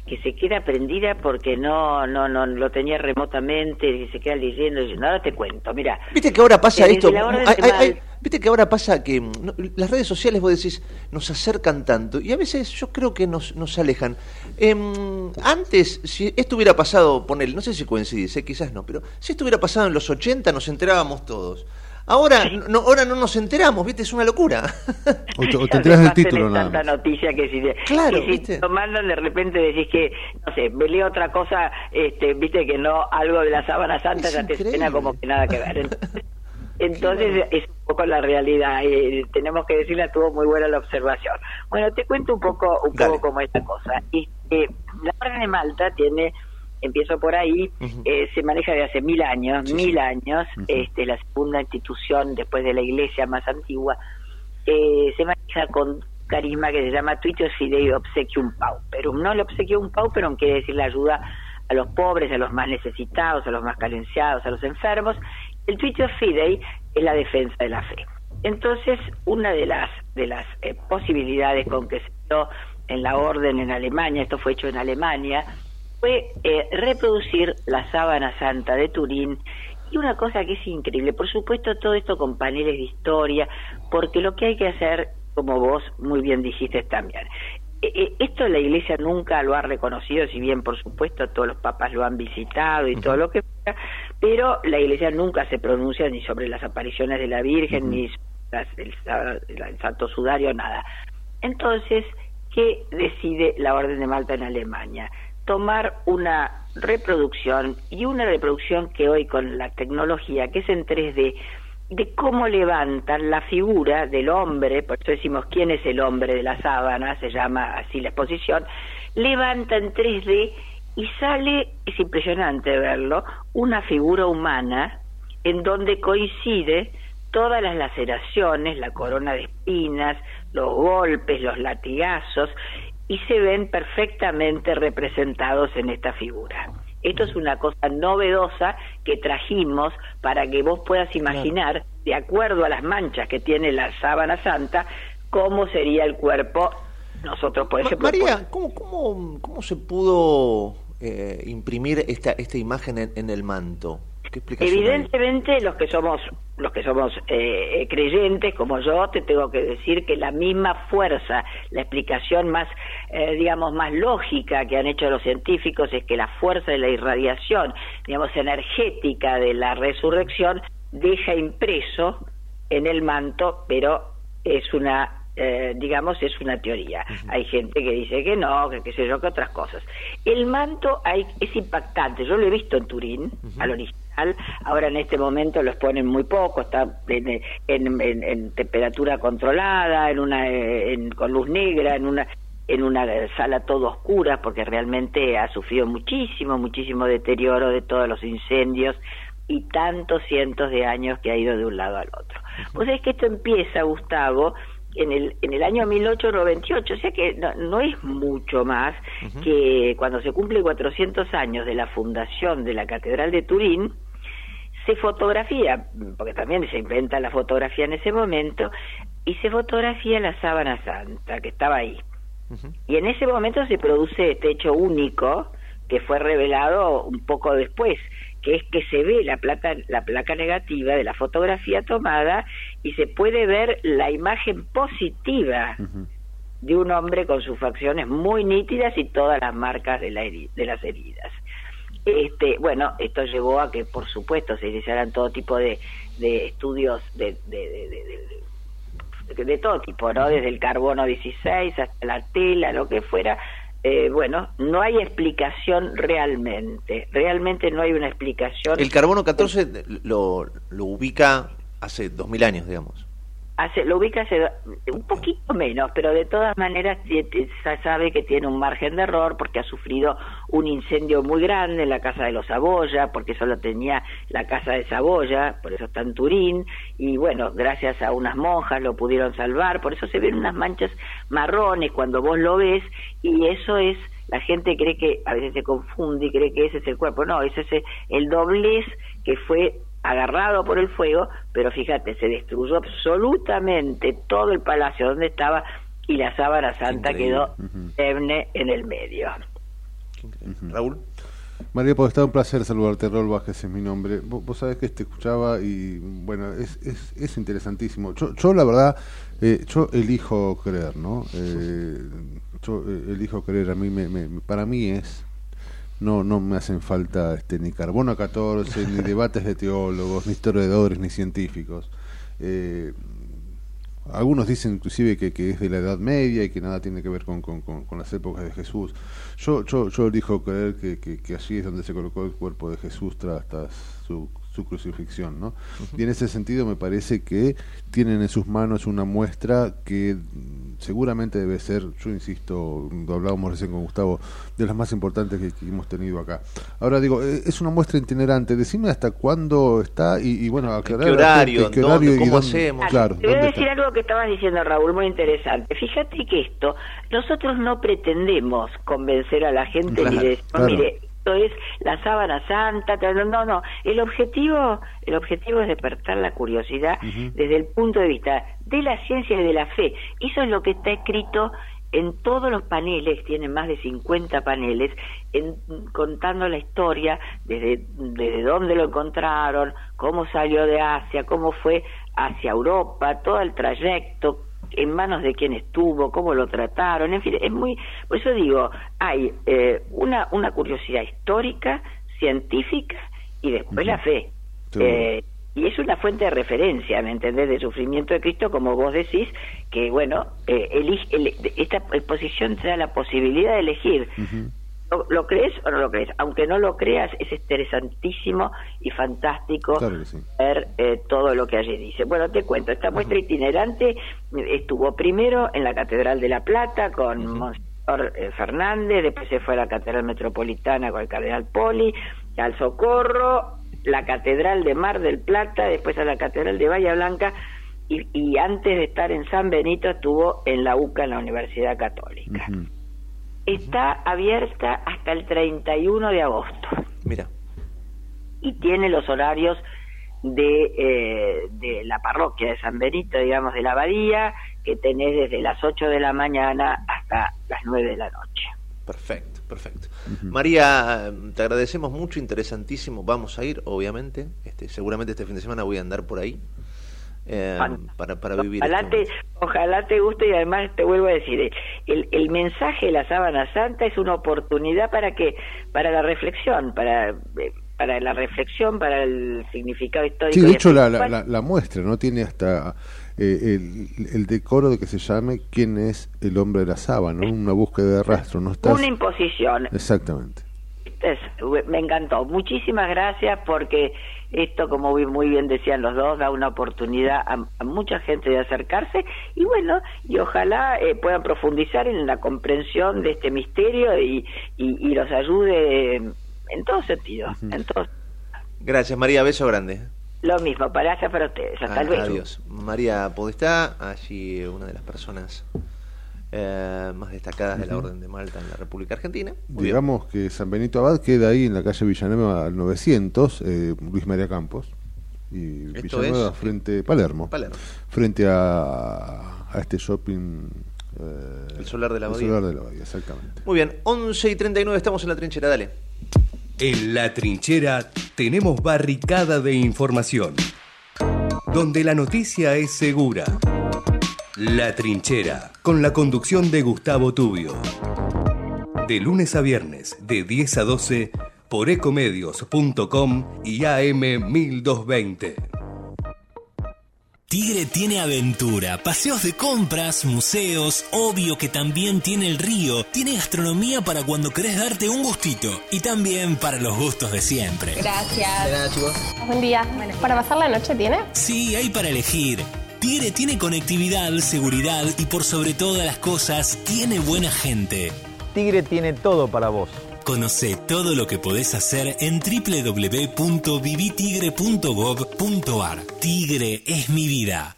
que se queda prendida porque no no no lo tenía remotamente y se queda leyendo y diciendo, ahora te cuento, mira. Viste que ahora pasa esto. hay- hay- hay- Viste que ahora pasa que mm, no, las redes sociales, vos decís, nos acercan tanto y a veces yo creo que nos, nos alejan. Em, antes, si esto hubiera pasado, ponele, no sé si coincidís, eh, quizás no, pero si esto hubiera pasado en los 80 nos enterábamos todos. Ahora no, ahora no nos enteramos, ¿viste? Es una locura. O te, o te enterás del título nada tanta noticia que si, te- Claro, que si lo mandan de repente decís que, no sé, me leo otra cosa, este, viste que no, algo de la sábana santa ya te suena como que nada que ver. Entonces, entonces es un poco la realidad, eh, tenemos que decirle, estuvo muy buena la observación. Bueno, te cuento un poco, un poco cómo es la cosa. Este, la Orden de Malta tiene, empiezo por ahí, eh, se maneja de hace mil años, mil años, este, la segunda institución después de la iglesia más antigua, eh, se maneja con carisma que se llama Tuitus Fidei Obsequium Pauperum. No el Obsequium Pauperum quiere decir la ayuda a los pobres, a los más necesitados, a los más carenciados, a los enfermos. El Tuitus Fidei es la defensa de la fe. Entonces, una de las de las eh, posibilidades con que se dio en la orden en Alemania, esto fue hecho en Alemania, fue eh, reproducir la sábana santa de Turín y una cosa que es increíble, por supuesto todo esto con paneles de historia, porque lo que hay que hacer, como vos muy bien dijiste también, eh, eh, esto la Iglesia nunca lo ha reconocido, si bien por supuesto todos los papas lo han visitado y todo lo que fuera, pero la Iglesia nunca se pronuncia ni sobre las apariciones de la Virgen, ni sobre las- el, el Santo Sudario, nada. Entonces, ¿qué decide la Orden de Malta en Alemania? Tomar una reproducción y una reproducción que hoy con la tecnología, que es en 3D, de cómo levantan la figura del hombre, por eso decimos quién es el hombre de la sábana, se llama así la exposición, levanta en 3D y sale, es impresionante verlo, una figura humana en donde coincide todas las laceraciones, la corona de espinas, los golpes, los latigazos, y se ven perfectamente representados en esta figura. Esto es una cosa novedosa que trajimos para que vos puedas imaginar, de acuerdo a las manchas que tiene la sábana santa, cómo sería el cuerpo. Nosotros, por ejemplo, María, ¿cómo, cómo, cómo se pudo eh, imprimir esta, esta imagen en, en el manto? ¿Qué hay? Evidentemente los que somos los que somos eh, creyentes como yo te tengo que decir que la misma fuerza, la explicación más eh, digamos más lógica que han hecho los científicos es que la fuerza de la irradiación, digamos energética de la resurrección deja impreso en el manto, pero es una eh, digamos es una teoría. Hay gente que dice que no, que qué sé yo, que otras cosas. El manto hay, es impactante. Yo lo he visto en Turín, al original. Ahora en este momento lo exponen muy poco, está en, en- en- en temperatura controlada, en una, eh, en- con luz negra, en una en una sala todo oscura porque realmente ha sufrido muchísimo, muchísimo deterioro de todos los incendios y tantos cientos de años que ha ido de un lado al otro. Pues es que esto empieza, Gustavo, en el, en el año 1898, o sea que no, no es mucho más que cuando se cumple 400 años de la fundación de la Catedral de Turín, se fotografía, porque también se inventa la fotografía en ese momento, y se fotografía la sábana santa que estaba ahí. Y en ese momento se produce este hecho único que fue revelado un poco después, que es que se ve la placa, la placa negativa de la fotografía tomada y se puede ver la imagen positiva de un hombre con sus facciones muy nítidas y todas las marcas de, la de las heridas. Este, bueno, esto llevó a que, por supuesto, se iniciaran todo tipo de, de estudios de, de, de- todo tipo, ¿no? Desde el carbono 16 hasta la tela, lo que fuera. Eh, bueno, no hay explicación realmente. Realmente no hay una explicación. El carbono 14 lo, lo ubica hace 2000 años, digamos. hace, lo ubica hace un poquito menos, pero de todas maneras se sabe que tiene un margen de error porque ha sufrido un incendio muy grande en la casa de los Saboya, porque solo tenía la casa de Saboya, por eso está en Turín, y bueno, gracias a unas monjas lo pudieron salvar, por eso se ven unas manchas marrones cuando vos lo ves, y eso es la gente cree que a veces se confunde y cree que ese es el cuerpo. No, ese es el doblez que fue agarrado por el fuego, pero fíjate, se destruyó absolutamente todo el palacio donde estaba y la sábana santa quedó ebne en el medio. Raúl. María, pues está un placer saludarte, Rol Vázquez es mi nombre. Vos, vos sabés que te escuchaba y bueno, es, es, es interesantísimo. Yo, yo la verdad, eh, yo elijo creer, ¿no? Eh, yo eh, elijo creer, a mí me, me- para mí es, no, no me hacen falta este, ni carbono 14, ni debates de teólogos, ni historiadores, ni científicos. Eh, algunos dicen inclusive que, que es de la Edad Media y que nada tiene que ver con, con- las épocas de Jesús. Yo, yo, yo elijo creer que, que, que allí es donde se colocó el cuerpo de Jesús tras, tras su, su crucifixión. ¿no? Y en ese sentido me parece que tienen en sus manos una muestra que seguramente debe ser, yo insisto, lo hablábamos recién con Gustavo, de las más importantes que, que hemos tenido acá. Ahora digo, eh, es una muestra itinerante, decime hasta cuándo está y, y bueno, aclarar qué horario? qué ¿Dónde? horario y ¿Cómo dónde- hacemos? Claro, Te voy a ¿dónde decir está? algo que estabas diciendo, Raúl, muy interesante. Fíjate que esto, nosotros no pretendemos convencer a la gente Claro, ni de decir, claro. mire, esto es la sábana santa, no, no. El objetivo, el objetivo es despertar la curiosidad desde el punto de vista de la ciencia y de la fe. Eso es lo que está escrito en todos los paneles, tienen más de 50 paneles, en- contando la historia, desde, desde dónde lo encontraron, cómo salió de Asia, cómo fue hacia Europa, todo el trayecto, en manos de quién estuvo, cómo lo trataron, en fin, es muy, por eso digo, hay eh, una, una curiosidad histórica, científica y después la fe. Eh, y es una fuente de referencia, ¿me entendés?, del sufrimiento de Cristo, como vos decís, que bueno, eh, elige- ele- esta exposición te da la posibilidad de elegir. ¿Lo, lo crees o no lo crees? Aunque no lo creas, es interesantísimo y fantástico Claro que sí. ver eh, todo lo que allí dice. Bueno, te cuento, esta muestra itinerante eh, estuvo primero en la Catedral de la Plata con Monseñor eh, Fernández, después se fue a la Catedral Metropolitana con el Cardenal Poli, al Socorro, la Catedral de Mar del Plata, después a la Catedral de Bahía Blanca y, y antes de estar en San Benito estuvo en la UCA, en la Universidad Católica. Está abierta hasta el 31 de agosto. Mira. Y tiene los horarios de, eh, de la parroquia de San Benito, digamos, de la abadía, que tenés desde las 8 de la mañana hasta las 9 de la noche. Perfecto, perfecto. María, te agradecemos mucho, interesantísimo. Vamos a ir, obviamente. Este, seguramente este fin de semana voy a andar por ahí eh, para, para vivir. Ojalá este te, ojalá te guste y además te vuelvo a decir, eh, el, el mensaje de la sábana santa es una oportunidad para que, para la reflexión, para eh, para la reflexión, para el significado histórico. Sí, de hecho la, la, espiritual. la- la muestra, ¿no? Tiene hasta eh, el, el decoro de que se llame quién es el hombre de la sábana, ¿no? Una búsqueda de rastro, ¿no? Estás... Una imposición. Exactamente. Es- me encantó. Muchísimas gracias porque esto, como muy- bien decían los dos, da una oportunidad a, a mucha gente de acercarse y bueno, y ojalá eh, puedan profundizar en la comprensión de este misterio y, y, y los ayude en todo sentido. En todo. Gracias, María. Beso grande. Lo mismo, para para ustedes. Hasta Ah, luego. Adiós. María Podestá, allí una de las personas eh, más destacadas de la. Orden de Malta en la República Argentina. Muy bien. Digamos que San Benito Abad queda ahí en la calle Villanueva al 900, eh, Luis María Campos. Y Esto Villanueva es- frente Palermo. Palermo. Frente a, a este shopping. eh, El Solar de la el Abadía. Solar de la Abadía, exactamente. Muy bien, 11 y 39 estamos en la trinchera, dale. En la trinchera tenemos barricada de información, donde la noticia es segura. La trinchera, con la conducción de Gustavo Tubio. De lunes a viernes, de 10 a 12, por ecomedios.com y AM 1220. Tigre tiene aventura, paseos de compras, museos, obvio que también tiene el río, tiene gastronomía para cuando querés darte un gustito y también para los gustos de siempre. Gracias. Buen día. ¿Para pasar la noche tiene? Sí, hay para elegir. Tigre tiene conectividad, seguridad y por sobre todas las cosas, tiene buena gente. Tigre tiene todo para vos. Conoce todo lo que podés hacer en www.vivitigre.gov.ar. Tigre es mi vida.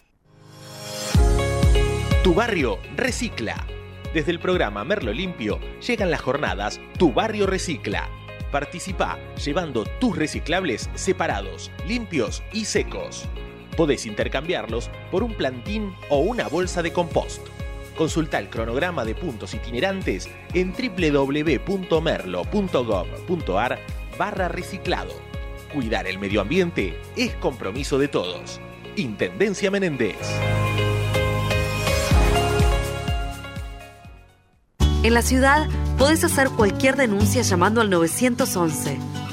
Tu barrio recicla. Desde el programa Merlo Limpio llegan las jornadas Tu barrio recicla. Participa llevando tus reciclables separados, limpios y secos. Podés intercambiarlos por un plantín o una bolsa de compost. Consulta el cronograma de puntos itinerantes en www.merlo.gov.ar barra reciclado. Cuidar el medio ambiente es compromiso de todos. Intendencia Menéndez. En la ciudad podés hacer cualquier denuncia llamando al 911.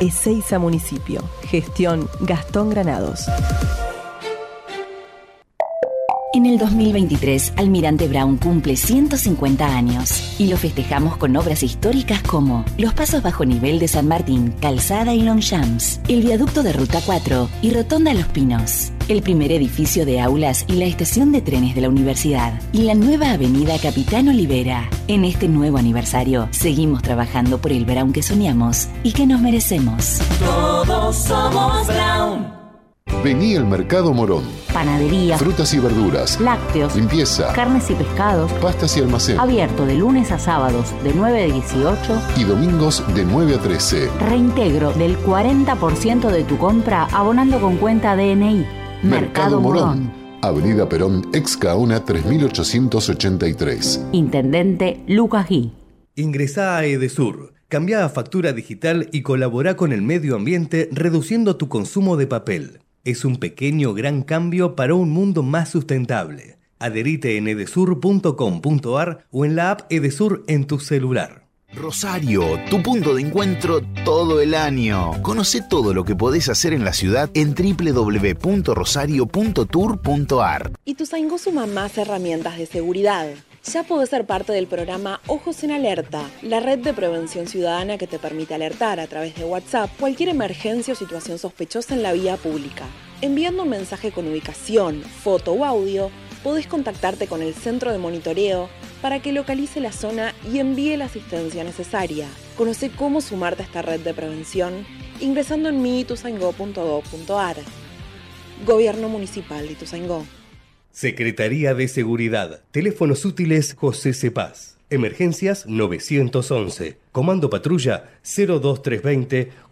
Ezeiza Municipio. Gestión Gastón Granados. En el 2023, Almirante Brown cumple 150 años y lo festejamos con obras históricas como los pasos bajo nivel de San Martín, Calzada y Longchamps, el viaducto de Ruta 4 y Rotonda Los Pinos, el primer edificio de aulas y la estación de trenes de la universidad y la nueva avenida Capitán Olivera. En este nuevo aniversario, seguimos trabajando por el Brown que soñamos y que nos merecemos. Todos somos Brown. Vení al Mercado Morón. Panadería, Frutas y verduras. lácteos, Limpieza. carnes y pescados, Pastas y almacén. abierto de lunes a sábados de 9 a 18 Y domingos de 9 a 13. Reintegro del 40% de tu compra abonando con cuenta DNI. Mercado Morón. Avenida Perón, ex Caona 3883. Intendente Lucas Gui. Ingresá a Edesur, cambia a factura digital y colabora con el medio ambiente reduciendo tu consumo de papel. Es un pequeño gran cambio para un mundo más sustentable. Adherite en edesur.com.ar o en la app Edesur en tu celular. Rosario, tu punto de encuentro todo el año. Conoce todo lo que podés hacer en la ciudad en www.rosario.tour.ar. Ituzaingó suma más herramientas de seguridad. Ya podés ser parte del programa Ojos en Alerta, la red de prevención ciudadana que te permite alertar a través de WhatsApp cualquier emergencia o situación sospechosa en la vía pública. Enviando un mensaje con ubicación, foto o audio, podés contactarte con el centro de monitoreo para que localice la zona y envíe la asistencia necesaria. Conoce cómo sumarte a esta red de prevención ingresando en miituzaingó.gov.ar. Gobierno Municipal de Ituzaingó. Secretaría de Seguridad. Teléfonos útiles José Cepaz. Emergencias 911. Comando Patrulla 02320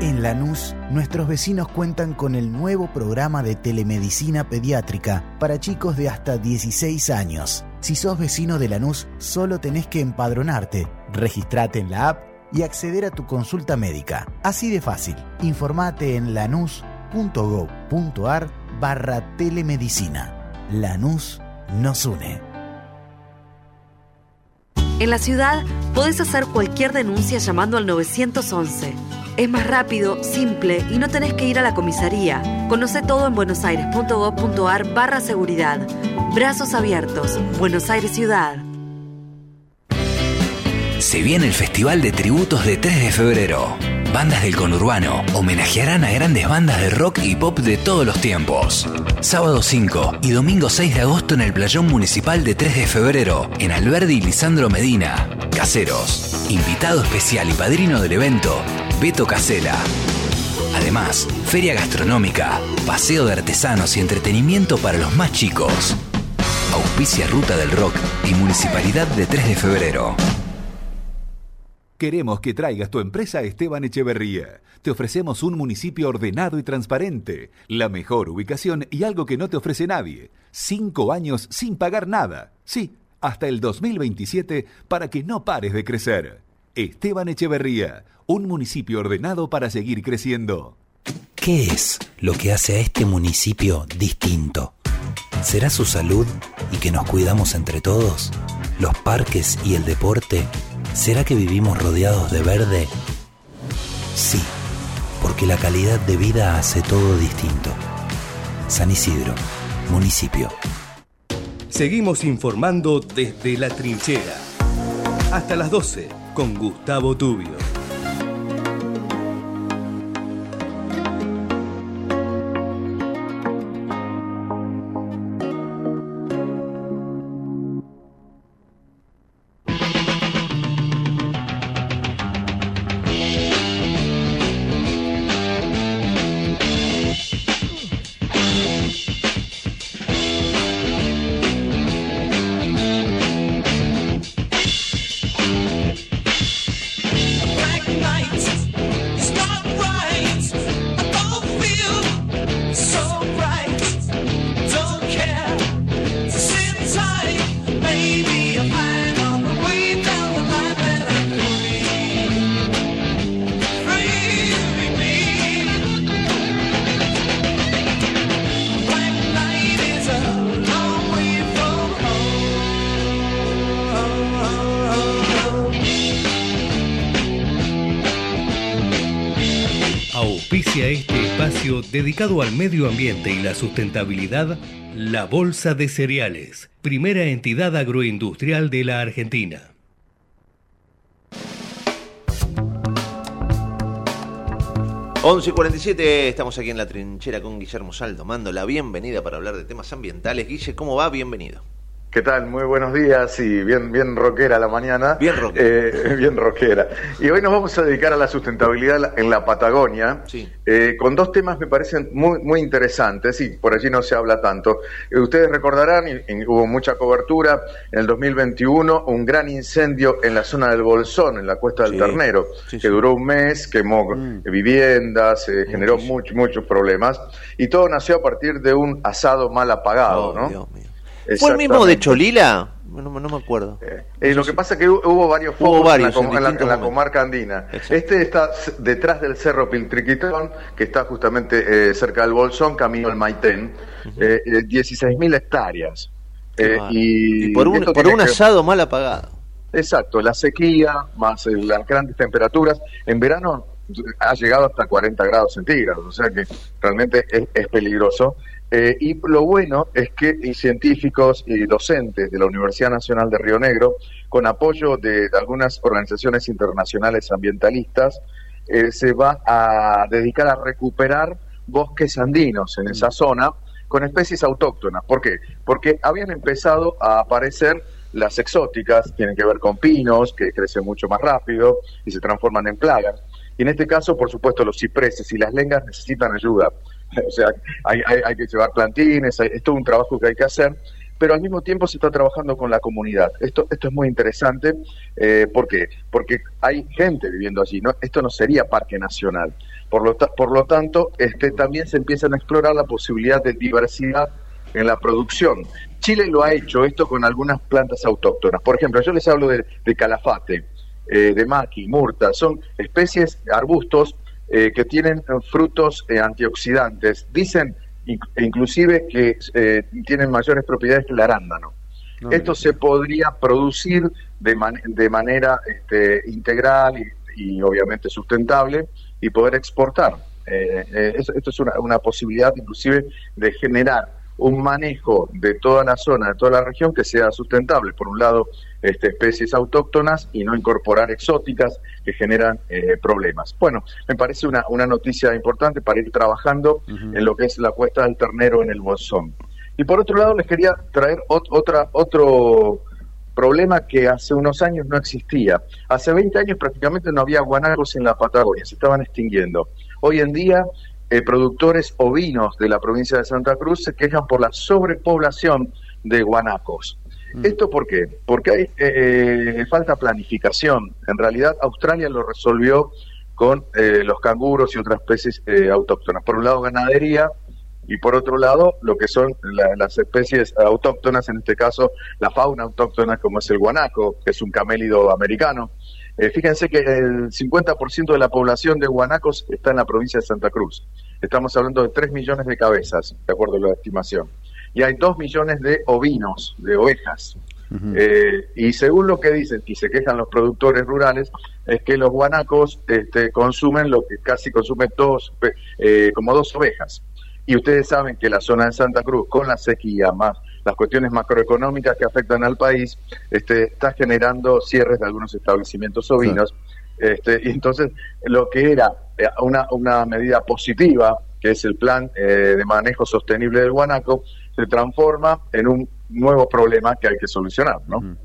En Lanús, nuestros vecinos cuentan con el nuevo programa de telemedicina pediátrica para chicos de hasta 16 años. Si sos vecino de Lanús, solo tenés que empadronarte, registrate en la app y acceder a tu consulta médica. Así de fácil. Informate en lanús.gov.ar barra telemedicina. Lanús nos une. En la ciudad podés hacer cualquier denuncia llamando al 911. Es más rápido, simple y no tenés que ir a la comisaría. Conoce todo en buenosaires.gov.ar barra seguridad. Brazos abiertos. Buenos Aires Ciudad. Se viene el Festival de Tributos de 3 de febrero. Bandas del conurbano homenajearán a grandes bandas de rock y pop de todos los tiempos. Sábado 5 y domingo 6 de agosto en el Playón Municipal de 3 de febrero, en Alberdi y Lisandro Medina. Caseros. Invitado especial y padrino del evento, Beto Casela. Además, feria gastronómica, paseo de artesanos y entretenimiento para los más chicos. Auspicia Ruta del Rock y Municipalidad de 3 de febrero. Queremos que traigas tu empresa a Esteban Echeverría. Te ofrecemos un municipio ordenado y transparente, la mejor ubicación y algo que no te ofrece nadie. Cinco años sin pagar nada. Sí, hasta el 2027 para que no pares de crecer. Esteban Echeverría, un municipio ordenado para seguir creciendo. ¿Qué es lo que hace a este municipio distinto? ¿Será su salud y que nos cuidamos entre todos? ¿Los parques y el deporte? ¿Será que vivimos rodeados de verde? Sí, porque la calidad de vida hace todo distinto. San Isidro, municipio. Seguimos informando desde la trinchera. Hasta las 12 con Gustavo Tubio. Dedicado al medio ambiente y la sustentabilidad, la Bolsa de Cereales, primera entidad agroindustrial de la Argentina. 11 y 47, estamos aquí en la trinchera con Guillermo Saldo, mando la bienvenida para hablar de temas ambientales. Guille, ¿cómo va? Bienvenido. ¿Qué tal? Muy buenos días y bien, bien rockera la mañana. Bien rockera. Eh, bien rockera. Y hoy nos vamos a dedicar a la sustentabilidad en la Patagonia, Sí. eh, con dos temas me parecen muy, muy interesantes y por allí no se habla tanto. Eh, ustedes recordarán, y, y hubo mucha cobertura, en el 2021 un gran incendio en la zona del Bolsón, en la Cuesta del Sí. Ternero, Sí, que duró un mes, quemó viviendas, eh, generó muchos, muchos problemas y todo nació a partir de un asado mal apagado, Oh, ¿no? Dios ¿Fue el mismo de Cholila? No, me- no me acuerdo. Eh, lo que pasa es que hu- hubo varios Hubo focos varios en, la, en la- en comarca andina. Este está detrás del cerro Piltriquitón, que está justamente eh, cerca del Bolsón, camino al Maitén. Eh, eh, 16.000 hectáreas. Eh, y, Y por un, por que- asado mal apagado. Exacto, la sequía más eh, las grandes temperaturas. En verano ha llegado hasta 40 grados centígrados, o sea que realmente es, es peligroso. Eh, y lo bueno es que y científicos y docentes de la Universidad Nacional de Río Negro, con apoyo de, de algunas organizaciones internacionales ambientalistas, eh, se va a dedicar a recuperar bosques andinos en esa zona con especies autóctonas. ¿Por qué? Porque habían empezado a aparecer las exóticas, tienen que ver con pinos, que crecen mucho más rápido y se transforman en plagas. Y en este caso, por supuesto, los cipreses y las lengas necesitan ayuda. O sea, hay, hay- que llevar plantines, hay- es todo un trabajo que hay que hacer, pero al mismo tiempo se está trabajando con la comunidad. Esto, esto es muy interesante. Eh, ¿Por qué? Porque hay gente viviendo allí. ¿no? Esto no sería parque nacional. Por lo, ta- por lo tanto, este, también se empiezan a explorar la posibilidad de diversidad en la producción. Chile lo ha hecho esto con algunas plantas autóctonas. Por ejemplo, yo les hablo de, de calafate, eh, de maqui, murta. Son especies, arbustos eh, que tienen frutos eh, antioxidantes. Dicen inc- inclusive que eh, tienen mayores propiedades que el arándano. Esto se podría producir de, man- de manera este, integral y, y obviamente sustentable y poder exportar. Eh, esto es una, una posibilidad inclusive de generar un manejo de toda la zona, de toda la región que sea sustentable. Por un lado, este, especies autóctonas y no incorporar exóticas que generan eh, problemas. Bueno, me parece una, una noticia importante para ir trabajando en lo que es la cuesta del ternero en el Bolsón. Y por otro lado, les quería traer ot- otra, otro problema que hace unos años no existía. Hace 20 años prácticamente no había guanacos en la Patagonia, se estaban extinguiendo. Hoy en día, eh, productores ovinos de la provincia de Santa Cruz se quejan por la sobrepoblación de guanacos. ¿Esto por qué? Porque hay eh, falta planificación. En realidad, Australia lo resolvió con eh, los canguros y otras especies eh, autóctonas. Por un lado, ganadería, y por otro lado, lo que son la- las especies autóctonas, en este caso la fauna autóctona, como es el guanaco, que es un camélido americano. Eh, fíjense que el 50% de la población de guanacos está en la provincia de Santa Cruz. Estamos hablando de 3 millones de cabezas, de acuerdo a la estimación. Y hay 2 millones de ovinos, de ovejas. Eh, y según lo que dicen, y se quejan los productores rurales, es que los guanacos este, consumen lo que casi consumen dos, eh, como dos ovejas. Y ustedes saben que la zona de Santa Cruz, con la sequía, más las cuestiones macroeconómicas que afectan al país, este, está generando cierres de algunos establecimientos ovinos. Este, y entonces, lo que era eh, una, una medida positiva, que es el plan eh, de manejo sostenible del guanaco, se transforma en un nuevo problema que hay que solucionar, ¿no?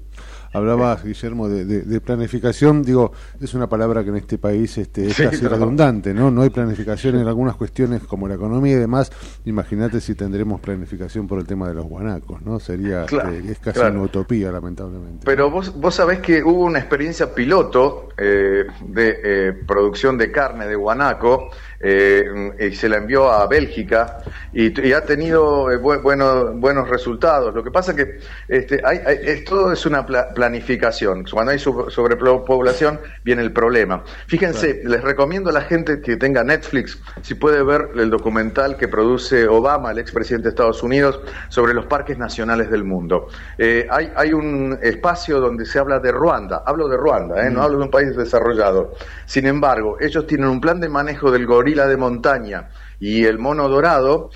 Hablabas, Guillermo, de, de- de planificación. Digo, es una palabra que en este país este, es Sí, casi redundante, ¿no? No hay planificación en algunas cuestiones como la economía y demás. Imagínate si tendremos planificación por el tema de los guanacos, ¿no? Sería, Claro, este, es casi claro. una utopía, lamentablemente. Pero vos, vos sabés que hubo una experiencia piloto eh, de eh, producción de carne de guanaco eh, y se la envió a Bélgica y, y ha tenido eh, bu- bueno- buenos resultados. Lo que pasa que este, hay, hay- es- todo es una pla- planificación. Cuando hay sobre- sobrepoblación viene el problema. Fíjense, les recomiendo a la gente que tenga Netflix, si puede ver el documental que produce Obama, el expresidente de Estados Unidos, sobre los parques nacionales del mundo. Eh, hay, hay un espacio donde se habla de Ruanda, hablo de Ruanda, no hablo de un país desarrollado. Sin embargo, ellos tienen un plan de manejo del gorila de montaña y el mono dorado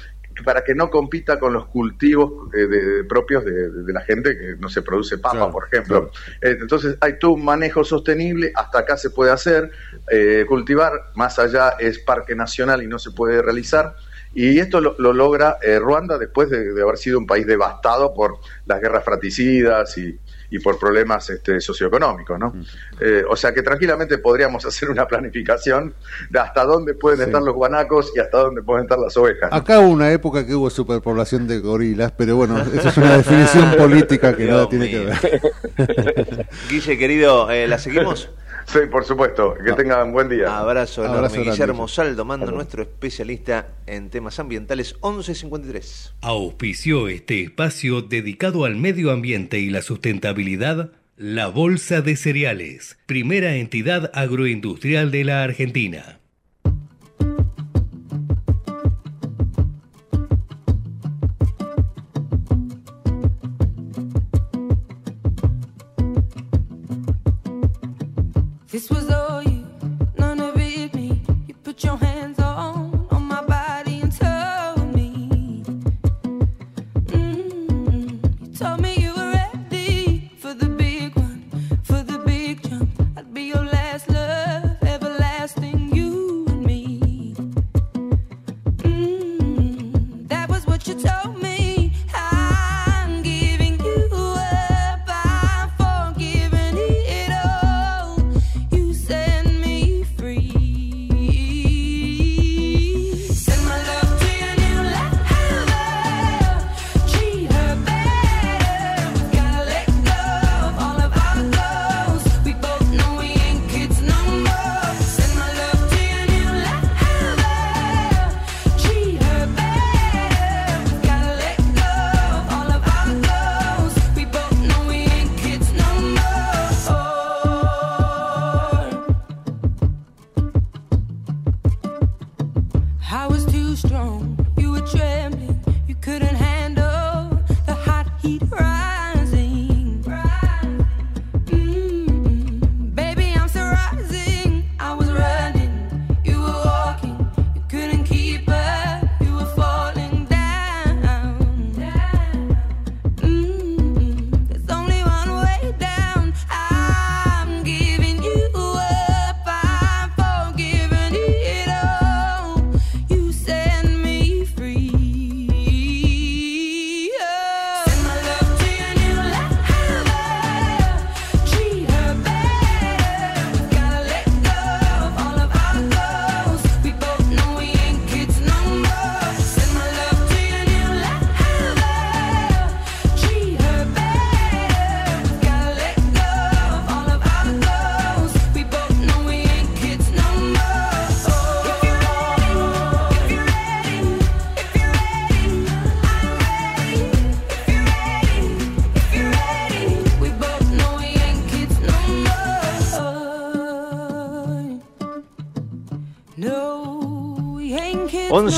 para que no compita con los cultivos eh, de- propios de, de la gente que no se produce papa, Claro, por ejemplo. Eh, entonces hay todo un manejo sostenible, hasta acá se puede hacer, eh, cultivar, más allá es parque nacional y no se puede realizar. Y esto lo, lo logra eh, Ruanda después de, de haber sido un país devastado por las guerras fratricidas y, y por problemas este, socioeconómicos, ¿no? Eh, o sea que tranquilamente podríamos hacer una planificación de hasta dónde pueden Sí. estar los guanacos y hasta dónde pueden estar las ovejas. ¿no? Acá hubo una época que hubo superpoblación de gorilas, pero bueno, esa es una definición política que nada Dios tiene que ver. Guille, querido, eh, ¿la seguimos? Sí, por supuesto. Que tengan buen día. Abrazo enorme. Abrazo grande, Guillermo Guille. Saldo, mando nuestro especialista en temas ambientales 1153. Auspició este espacio dedicado al medio ambiente y la sustentabilidad. La Bolsa de Cereales, primera entidad agroindustrial de la Argentina.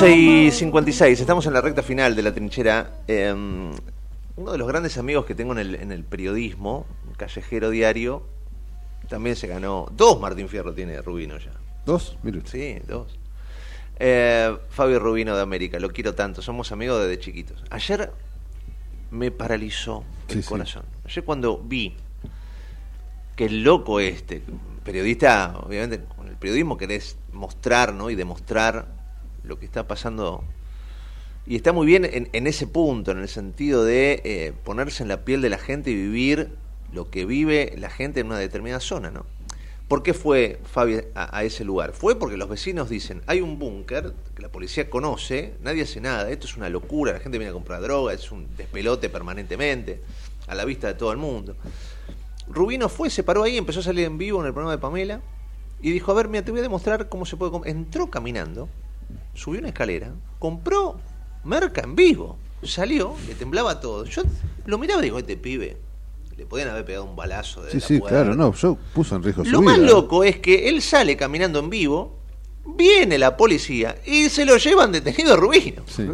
11 no y more. 56, estamos en la recta final de la trinchera. Eh, uno de los grandes amigos que tengo en el, en el periodismo, callejero diario, también se ganó. Dos Martín Fierro tiene Rubino ya. ¿Dos? Mire. Sí, dos. Eh, Fabio Rubino de América, lo quiero tanto, somos amigos desde chiquitos. Ayer me paralizó el Sí, sí. corazón. Ayer cuando vi que el loco este, periodista, obviamente con el periodismo querés mostrar ¿no? y demostrar lo que está pasando. Y está muy bien en, en ese punto, en el sentido de eh, ponerse en la piel de la gente y vivir lo que vive la gente en una determinada zona, ¿no? ¿Por qué fue Fabi a, ese lugar? Fue porque los vecinos dicen, hay un búnker que la policía conoce, nadie hace nada, esto es una locura, la gente viene a comprar droga, es un despelote permanentemente, a la vista de todo el mundo. Rubino fue, se paró ahí, empezó a salir en vivo en el programa de Pamela y dijo, a ver, mira, te voy a demostrar cómo se puede... com-". Entró caminando, subió una escalera, compró merca en vivo, salió, le temblaba todo. Yo lo miraba y digo, este pibe, le podían haber pegado un balazo de Sí, la sí, puerta". claro, no, yo puso en riesgo su Lo más vida. loco es que él sale caminando en vivo, viene la policía y se lo llevan detenido a Rubino. Sí,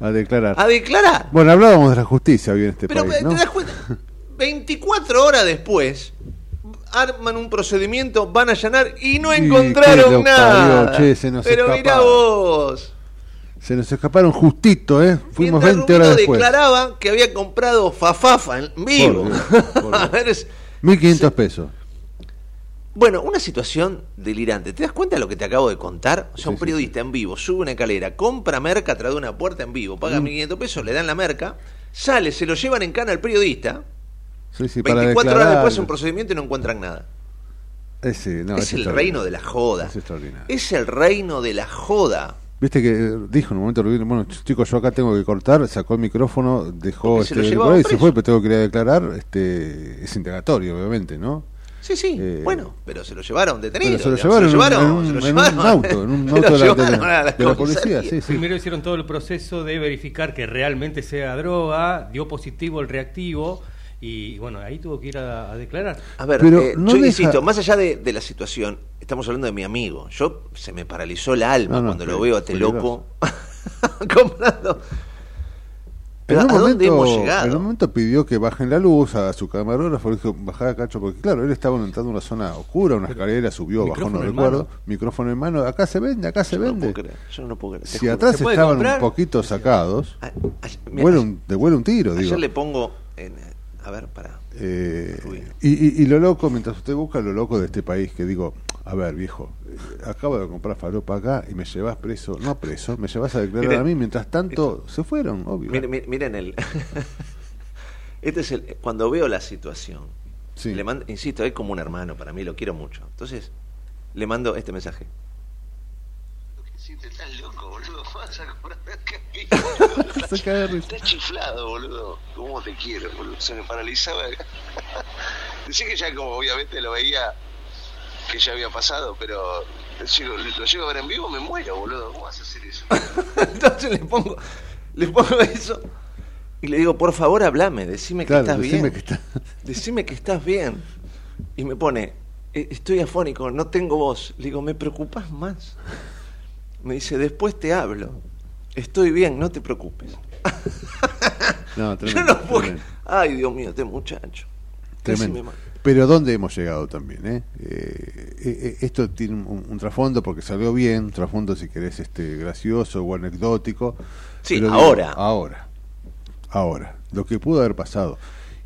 a declarar. A declarar. Bueno, hablábamos de la justicia hoy en este Pero país, ¿no? te das cuenta, 24 horas después arman un procedimiento, van a allanar y no encontraron nada. parió, che, se nos Pero escapa. mirá vos. Se nos escaparon justito, ¿eh? Fuimos Mientras 20 horas después. declaraba que había comprado fafafa en vivo. Por Dios, A ver, es- 1500 pesos. Bueno, una situación delirante. ¿Te das cuenta de lo que te acabo de contar? O sea, un periodista en vivo sube una escalera, compra merca de una puerta en vivo, paga Mm. 1.500 pesos, le dan la merca, sale, se lo llevan en cana al periodista, Sí, sí, para 24 horas después un procedimiento y no encuentran nada. Ese, no, es el reino de la joda. Es extraordinario. Es el reino de la joda. Viste que eh, dijo en un momento, bueno, ch- chicos, yo acá tengo que cortar, sacó el micrófono, dejó Porque se lo este, por ahí, se fue, pero tengo que ir a declarar, este, es indagatorio, obviamente, ¿no? Sí, sí, Eh, bueno, pero se lo llevaron detenido. Pero se lo digamos, llevaron, en un- se lo en un llevaron. auto, en un Se auto lo de la- de de policía, comisaría. sí, sí. Primero hicieron todo el proceso de verificar que realmente sea droga, dio positivo el reactivo y bueno, ahí tuvo que ir a, a declarar. A ver, Pero eh, no yo deja- insisto, más allá de, de la situación, estamos hablando de mi amigo. Yo se me paralizó el alma No, no, cuando lo veo a este loco comprando. Pero en ¿a un dónde momento, hemos llegado? En un momento pidió que bajen la luz a su camarógrafo, le dijo, bajá cacho, porque claro, él estaba entrando en una zona oscura, una escalera, subió, bajó, no recuerdo, mano. micrófono en mano, acá se vende, acá se vende. Yo no puedo creer. si juro. atrás ¿Se puede estaban comprar? un poquito sacados, mira, vuela un, te vuela un tiro, digo. Ayer le pongo. en- a ver, para. Eh, y, y- y lo loco, mientras usted busca lo loco de este país, que digo, a ver, viejo, eh, acabo de comprar faropa acá y me llevas preso, no preso, me llevas a declarar Miren, a mí, mientras tanto se fueron, obvio. Miren, el. este es el. Cuando veo la situación, le mando, insisto, es como un hermano para mí, lo quiero mucho. Entonces, le mando este mensaje. Si te estás loco, boludo, vas a comprar de risa. Estás chiflado, boludo. ¿Cómo te quiero, boludo? Se me paralizaba. Decí que ya como obviamente lo veía que ya había pasado, pero si lo, lo llego a ver en vivo me muero, boludo. ¿Cómo vas a hacer eso? Entonces le pongo, le pongo eso y le digo, por favor, hablame, decime que Claro, estás decime bien. que está- Decime que estás bien. Y me pone, "Eh, estoy afónico, no tengo voz. Le digo, me preocupas más. Me dice, después te hablo. Estoy bien, no te preocupes. No, Yo tremendo, no puedo. tremendo. Ay, Dios mío, este muchacho. Tremendo. me Pero ¿dónde hemos llegado también? eh? Eh, eh, eh, esto tiene un, un trasfondo porque salió bien, un trasfondo si querés este gracioso o anecdótico. Sí, ahora. ahora. Ahora. Lo que pudo haber pasado.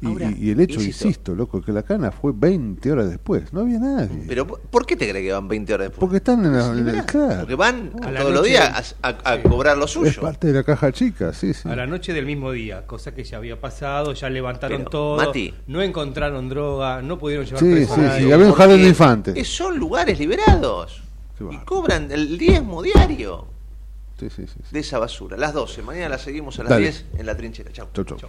Y, Ahora, y- y el hecho, insisto. insisto, loco, que la cana fue 20 horas después. No había nadie. Pero, ¿por qué te crees que van 20 horas después? Porque están en la... en la- Liberá. claro. Porque van A la todos los días a, a- a cobrar lo Es suyo. parte de la caja chica, sí, sí. A la noche del mismo día, cosa que ya había pasado, ya levantaron Pero, todo, Mati. no encontraron droga, no pudieron llevar Sí, preso a sí, nadie. sí, había un jardín de infantes. es- Son lugares liberados. Y cobran el diezmo diario Sí, sí, sí. de esa basura. Las 12. Mañana la seguimos a las Dale. 10 en la trinchera. Chau. Chau, chau. Otra